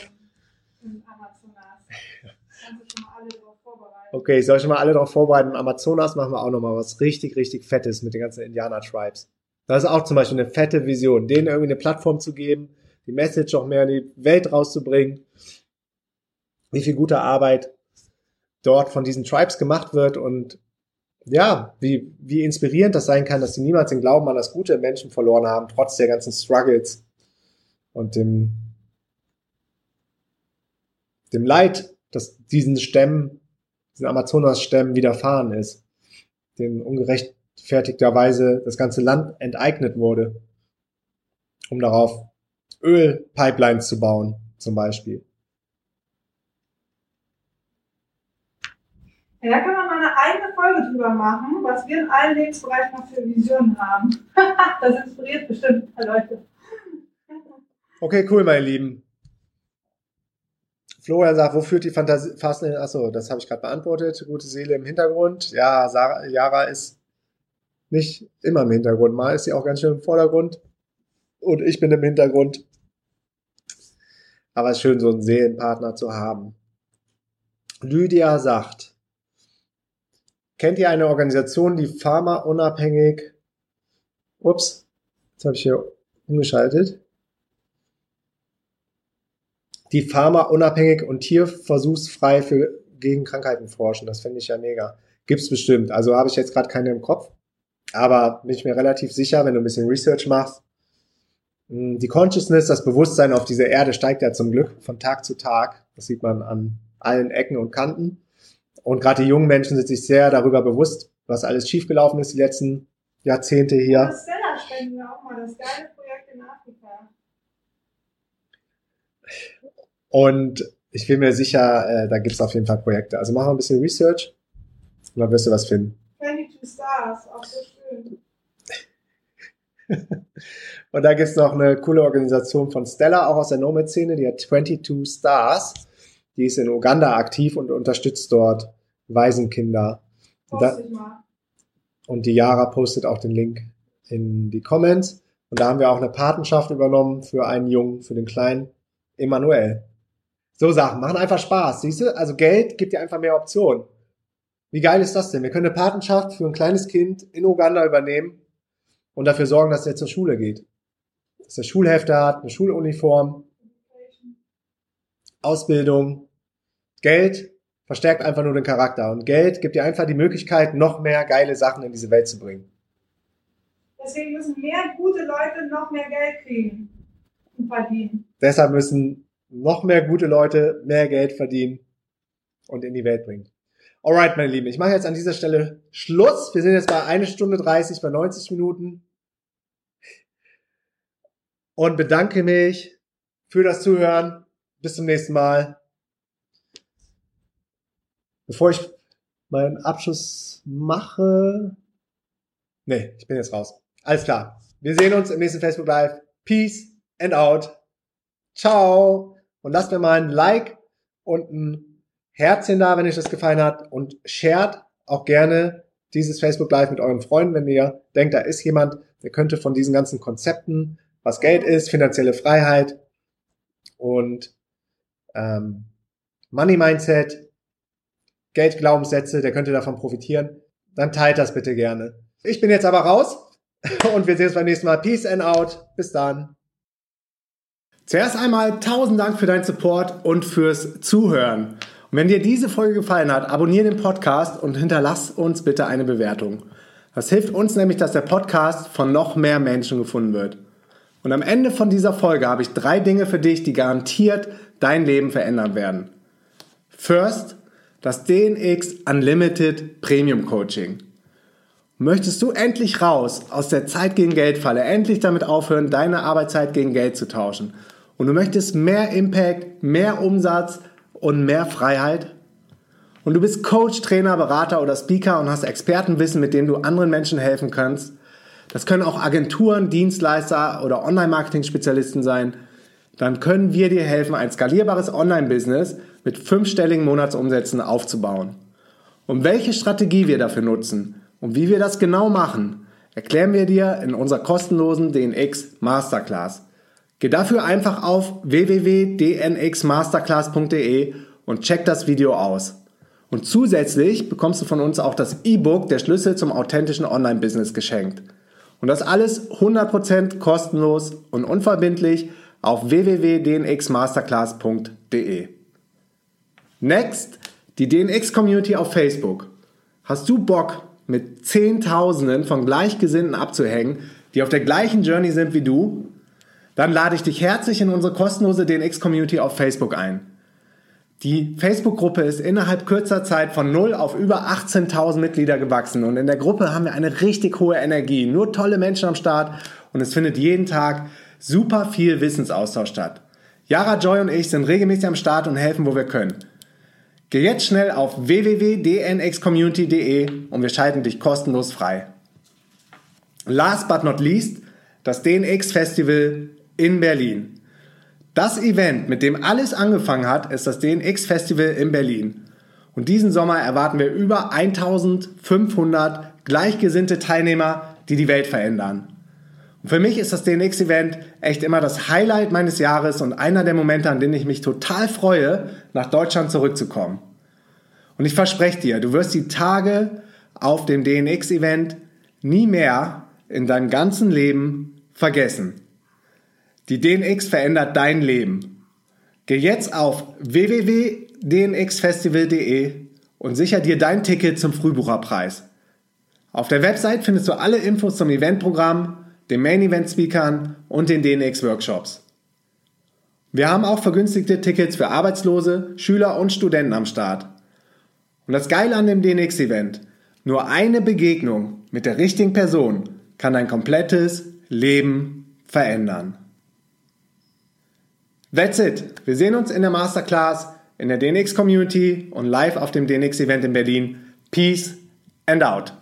Speaker 1: Okay, ich soll schon mal alle darauf vorbereiten. Im Amazonas machen wir auch nochmal was richtig, richtig Fettes mit den ganzen Indianer-Tribes. Das ist auch zum Beispiel eine fette Vision, denen irgendwie eine Plattform zu geben, die Message auch mehr in die Welt rauszubringen, wie viel gute Arbeit dort von diesen Tribes gemacht wird und ja, wie, wie inspirierend das sein kann, dass sie niemals den Glauben an das Gute Menschen verloren haben, trotz der ganzen Struggles und dem, dem Leid, das diesen Stämmen, diesen Amazonas-Stämmen widerfahren ist, denen ungerechtfertigterweise das ganze Land enteignet wurde, um darauf Ölpipelines zu bauen, zum Beispiel.
Speaker 2: Ja, kann man eigene Folge drüber machen, was wir in allen Lebensbereichen noch für Visionen haben. das inspiriert bestimmt ein paar Leute.
Speaker 1: Okay, cool, meine Lieben. Florian sagt, wo führt die Fantasie fast in, achso, das habe ich gerade beantwortet. Gute Seele im Hintergrund. Ja, Sarah, Yara ist nicht immer im Hintergrund. Mal ist sie auch ganz schön im Vordergrund. Und ich bin im Hintergrund. Aber es ist schön, so einen Seelenpartner zu haben. Lydia sagt, kennt ihr eine Organisation, die pharmaunabhängig, ups, jetzt habe ich hier umgeschaltet, die pharmaunabhängig und tierversuchsfrei für gegen Krankheiten forschen. Das finde ich ja mega. Gibt's bestimmt. Also habe ich jetzt gerade keine im Kopf, aber bin ich mir relativ sicher, wenn du ein bisschen Research machst. mh, Die Consciousness, das Bewusstsein auf dieser Erde steigt ja zum Glück von Tag zu Tag. Das sieht man an allen Ecken und Kanten. Und gerade die jungen Menschen sind sich sehr darüber bewusst, was alles schiefgelaufen ist die letzten Jahrzehnte hier.
Speaker 2: Das Stella spenden wir auch mal, das geile Projekt in Afrika.
Speaker 1: Und ich bin mir sicher, äh, da gibt es auf jeden Fall Projekte. Also mach mal ein bisschen Research und dann wirst du was finden.
Speaker 2: 22 Stars, auch so schön.
Speaker 1: Und da gibt's noch eine coole Organisation von Stella, auch aus der Nomad-Szene, die hat 22 Stars. Die ist in Uganda aktiv und unterstützt dort Waisenkinder. Und, da, und die Yara postet auch den Link in die Comments. Und da haben wir auch eine Patenschaft übernommen für einen Jungen, für den kleinen Emanuel. So Sachen machen einfach Spaß, siehst du? Also Geld gibt dir einfach mehr Optionen. Wie geil ist das denn? Wir können eine Patenschaft für ein kleines Kind in Uganda übernehmen und dafür sorgen, dass er zur Schule geht. Dass er Schulhefte hat, eine Schuluniform, Ausbildung. Geld verstärkt einfach nur den Charakter. Und Geld gibt dir einfach die Möglichkeit, noch mehr geile Sachen in diese Welt zu bringen.
Speaker 2: Deswegen müssen mehr gute Leute noch mehr Geld kriegen und verdienen.
Speaker 1: Deshalb müssen noch mehr gute Leute mehr Geld verdienen und in die Welt bringen. Alright, meine Lieben, ich mache jetzt an dieser Stelle Schluss. Wir sind jetzt bei 1 Stunde 30, bei 90 Minuten. Und bedanke mich für das Zuhören. Bis zum nächsten Mal. Bevor ich meinen Abschluss mache. Nee, ich bin jetzt raus. Alles klar. Wir sehen uns im nächsten Facebook Live. Peace and out. Ciao. Und lasst mir mal ein Like und ein Herzchen da, wenn euch das gefallen hat. Und shared auch gerne dieses Facebook Live mit euren Freunden, wenn ihr denkt, da ist jemand, der könnte von diesen ganzen Konzepten, was Geld ist, finanzielle Freiheit und ähm, Money Mindset, Geldglaubenssätze, der könnte davon profitieren, dann teilt das bitte gerne. Ich bin jetzt aber raus und wir sehen uns beim nächsten Mal. Peace and out. Bis dann. Zuerst einmal tausend Dank für deinen Support und fürs Zuhören. Und wenn dir diese Folge gefallen hat, abonniere den Podcast und hinterlass uns bitte eine Bewertung. Das hilft uns nämlich, dass der Podcast von noch mehr Menschen gefunden wird. Und am Ende von dieser Folge habe ich drei Dinge für dich, die garantiert dein Leben verändern werden. First, das DNX Unlimited Premium Coaching. Möchtest du endlich raus aus der Zeit gegen Geld Falle, endlich damit aufhören, deine Arbeitszeit gegen Geld zu tauschen? Und du möchtest mehr Impact, mehr Umsatz und mehr Freiheit? Und du bist Coach, Trainer, Berater oder Speaker und hast Expertenwissen, mit dem du anderen Menschen helfen kannst? Das können auch Agenturen, Dienstleister oder Online-Marketing-Spezialisten sein. Dann können wir dir helfen, ein skalierbares Online-Business mit fünfstelligen Monatsumsätzen aufzubauen. Und welche Strategie wir dafür nutzen und wie wir das genau machen, erklären wir dir in unserer kostenlosen DNX Masterclass. Geh dafür einfach auf www.dnxmasterclass.de und check das Video aus. Und zusätzlich bekommst du von uns auch das E-Book Der Schlüssel zum authentischen Online-Business geschenkt. Und das alles 100% kostenlos und unverbindlich auf www.dnxmasterclass.de. Next, die DNX Community auf Facebook. Hast du Bock, mit Zehntausenden von Gleichgesinnten abzuhängen, die auf der gleichen Journey sind wie du? Dann lade ich dich herzlich in unsere kostenlose DNX Community auf Facebook ein. Die Facebook-Gruppe ist innerhalb kürzer Zeit von 0 auf über 18.000 Mitglieder gewachsen und in der Gruppe haben wir eine richtig hohe Energie, nur tolle Menschen am Start und es findet jeden Tag super viel Wissensaustausch statt. Yara, Joy und ich sind regelmäßig am Start und helfen, wo wir können. Geh jetzt schnell auf www.dnxcommunity.de und wir schalten dich kostenlos frei. Last but not least, das DNX Festival in Berlin. Das Event, mit dem alles angefangen hat, ist das DNX Festival in Berlin. Und diesen Sommer erwarten wir über 1500 gleichgesinnte Teilnehmer, die die Welt verändern. Für mich ist das DNX-Event echt immer das Highlight meines Jahres und einer der Momente, an denen ich mich total freue, nach Deutschland zurückzukommen. Und ich verspreche dir, du wirst die Tage auf dem DNX-Event nie mehr in deinem ganzen Leben vergessen. Die DNX verändert dein Leben. Geh jetzt auf www.dnxfestival.de und sicher dir dein Ticket zum Frühbucherpreis. Auf der Website findest du alle Infos zum Eventprogramm, den Main Event Speakern und den DNX Workshops. Wir haben auch vergünstigte Tickets für Arbeitslose, Schüler und Studenten am Start. Und das Geile an dem DNX-Event, nur eine Begegnung mit der richtigen Person kann dein komplettes Leben verändern. That's it. Wir sehen uns in der Masterclass, in der DNX Community und live auf dem DNX Event in Berlin. Peace and out.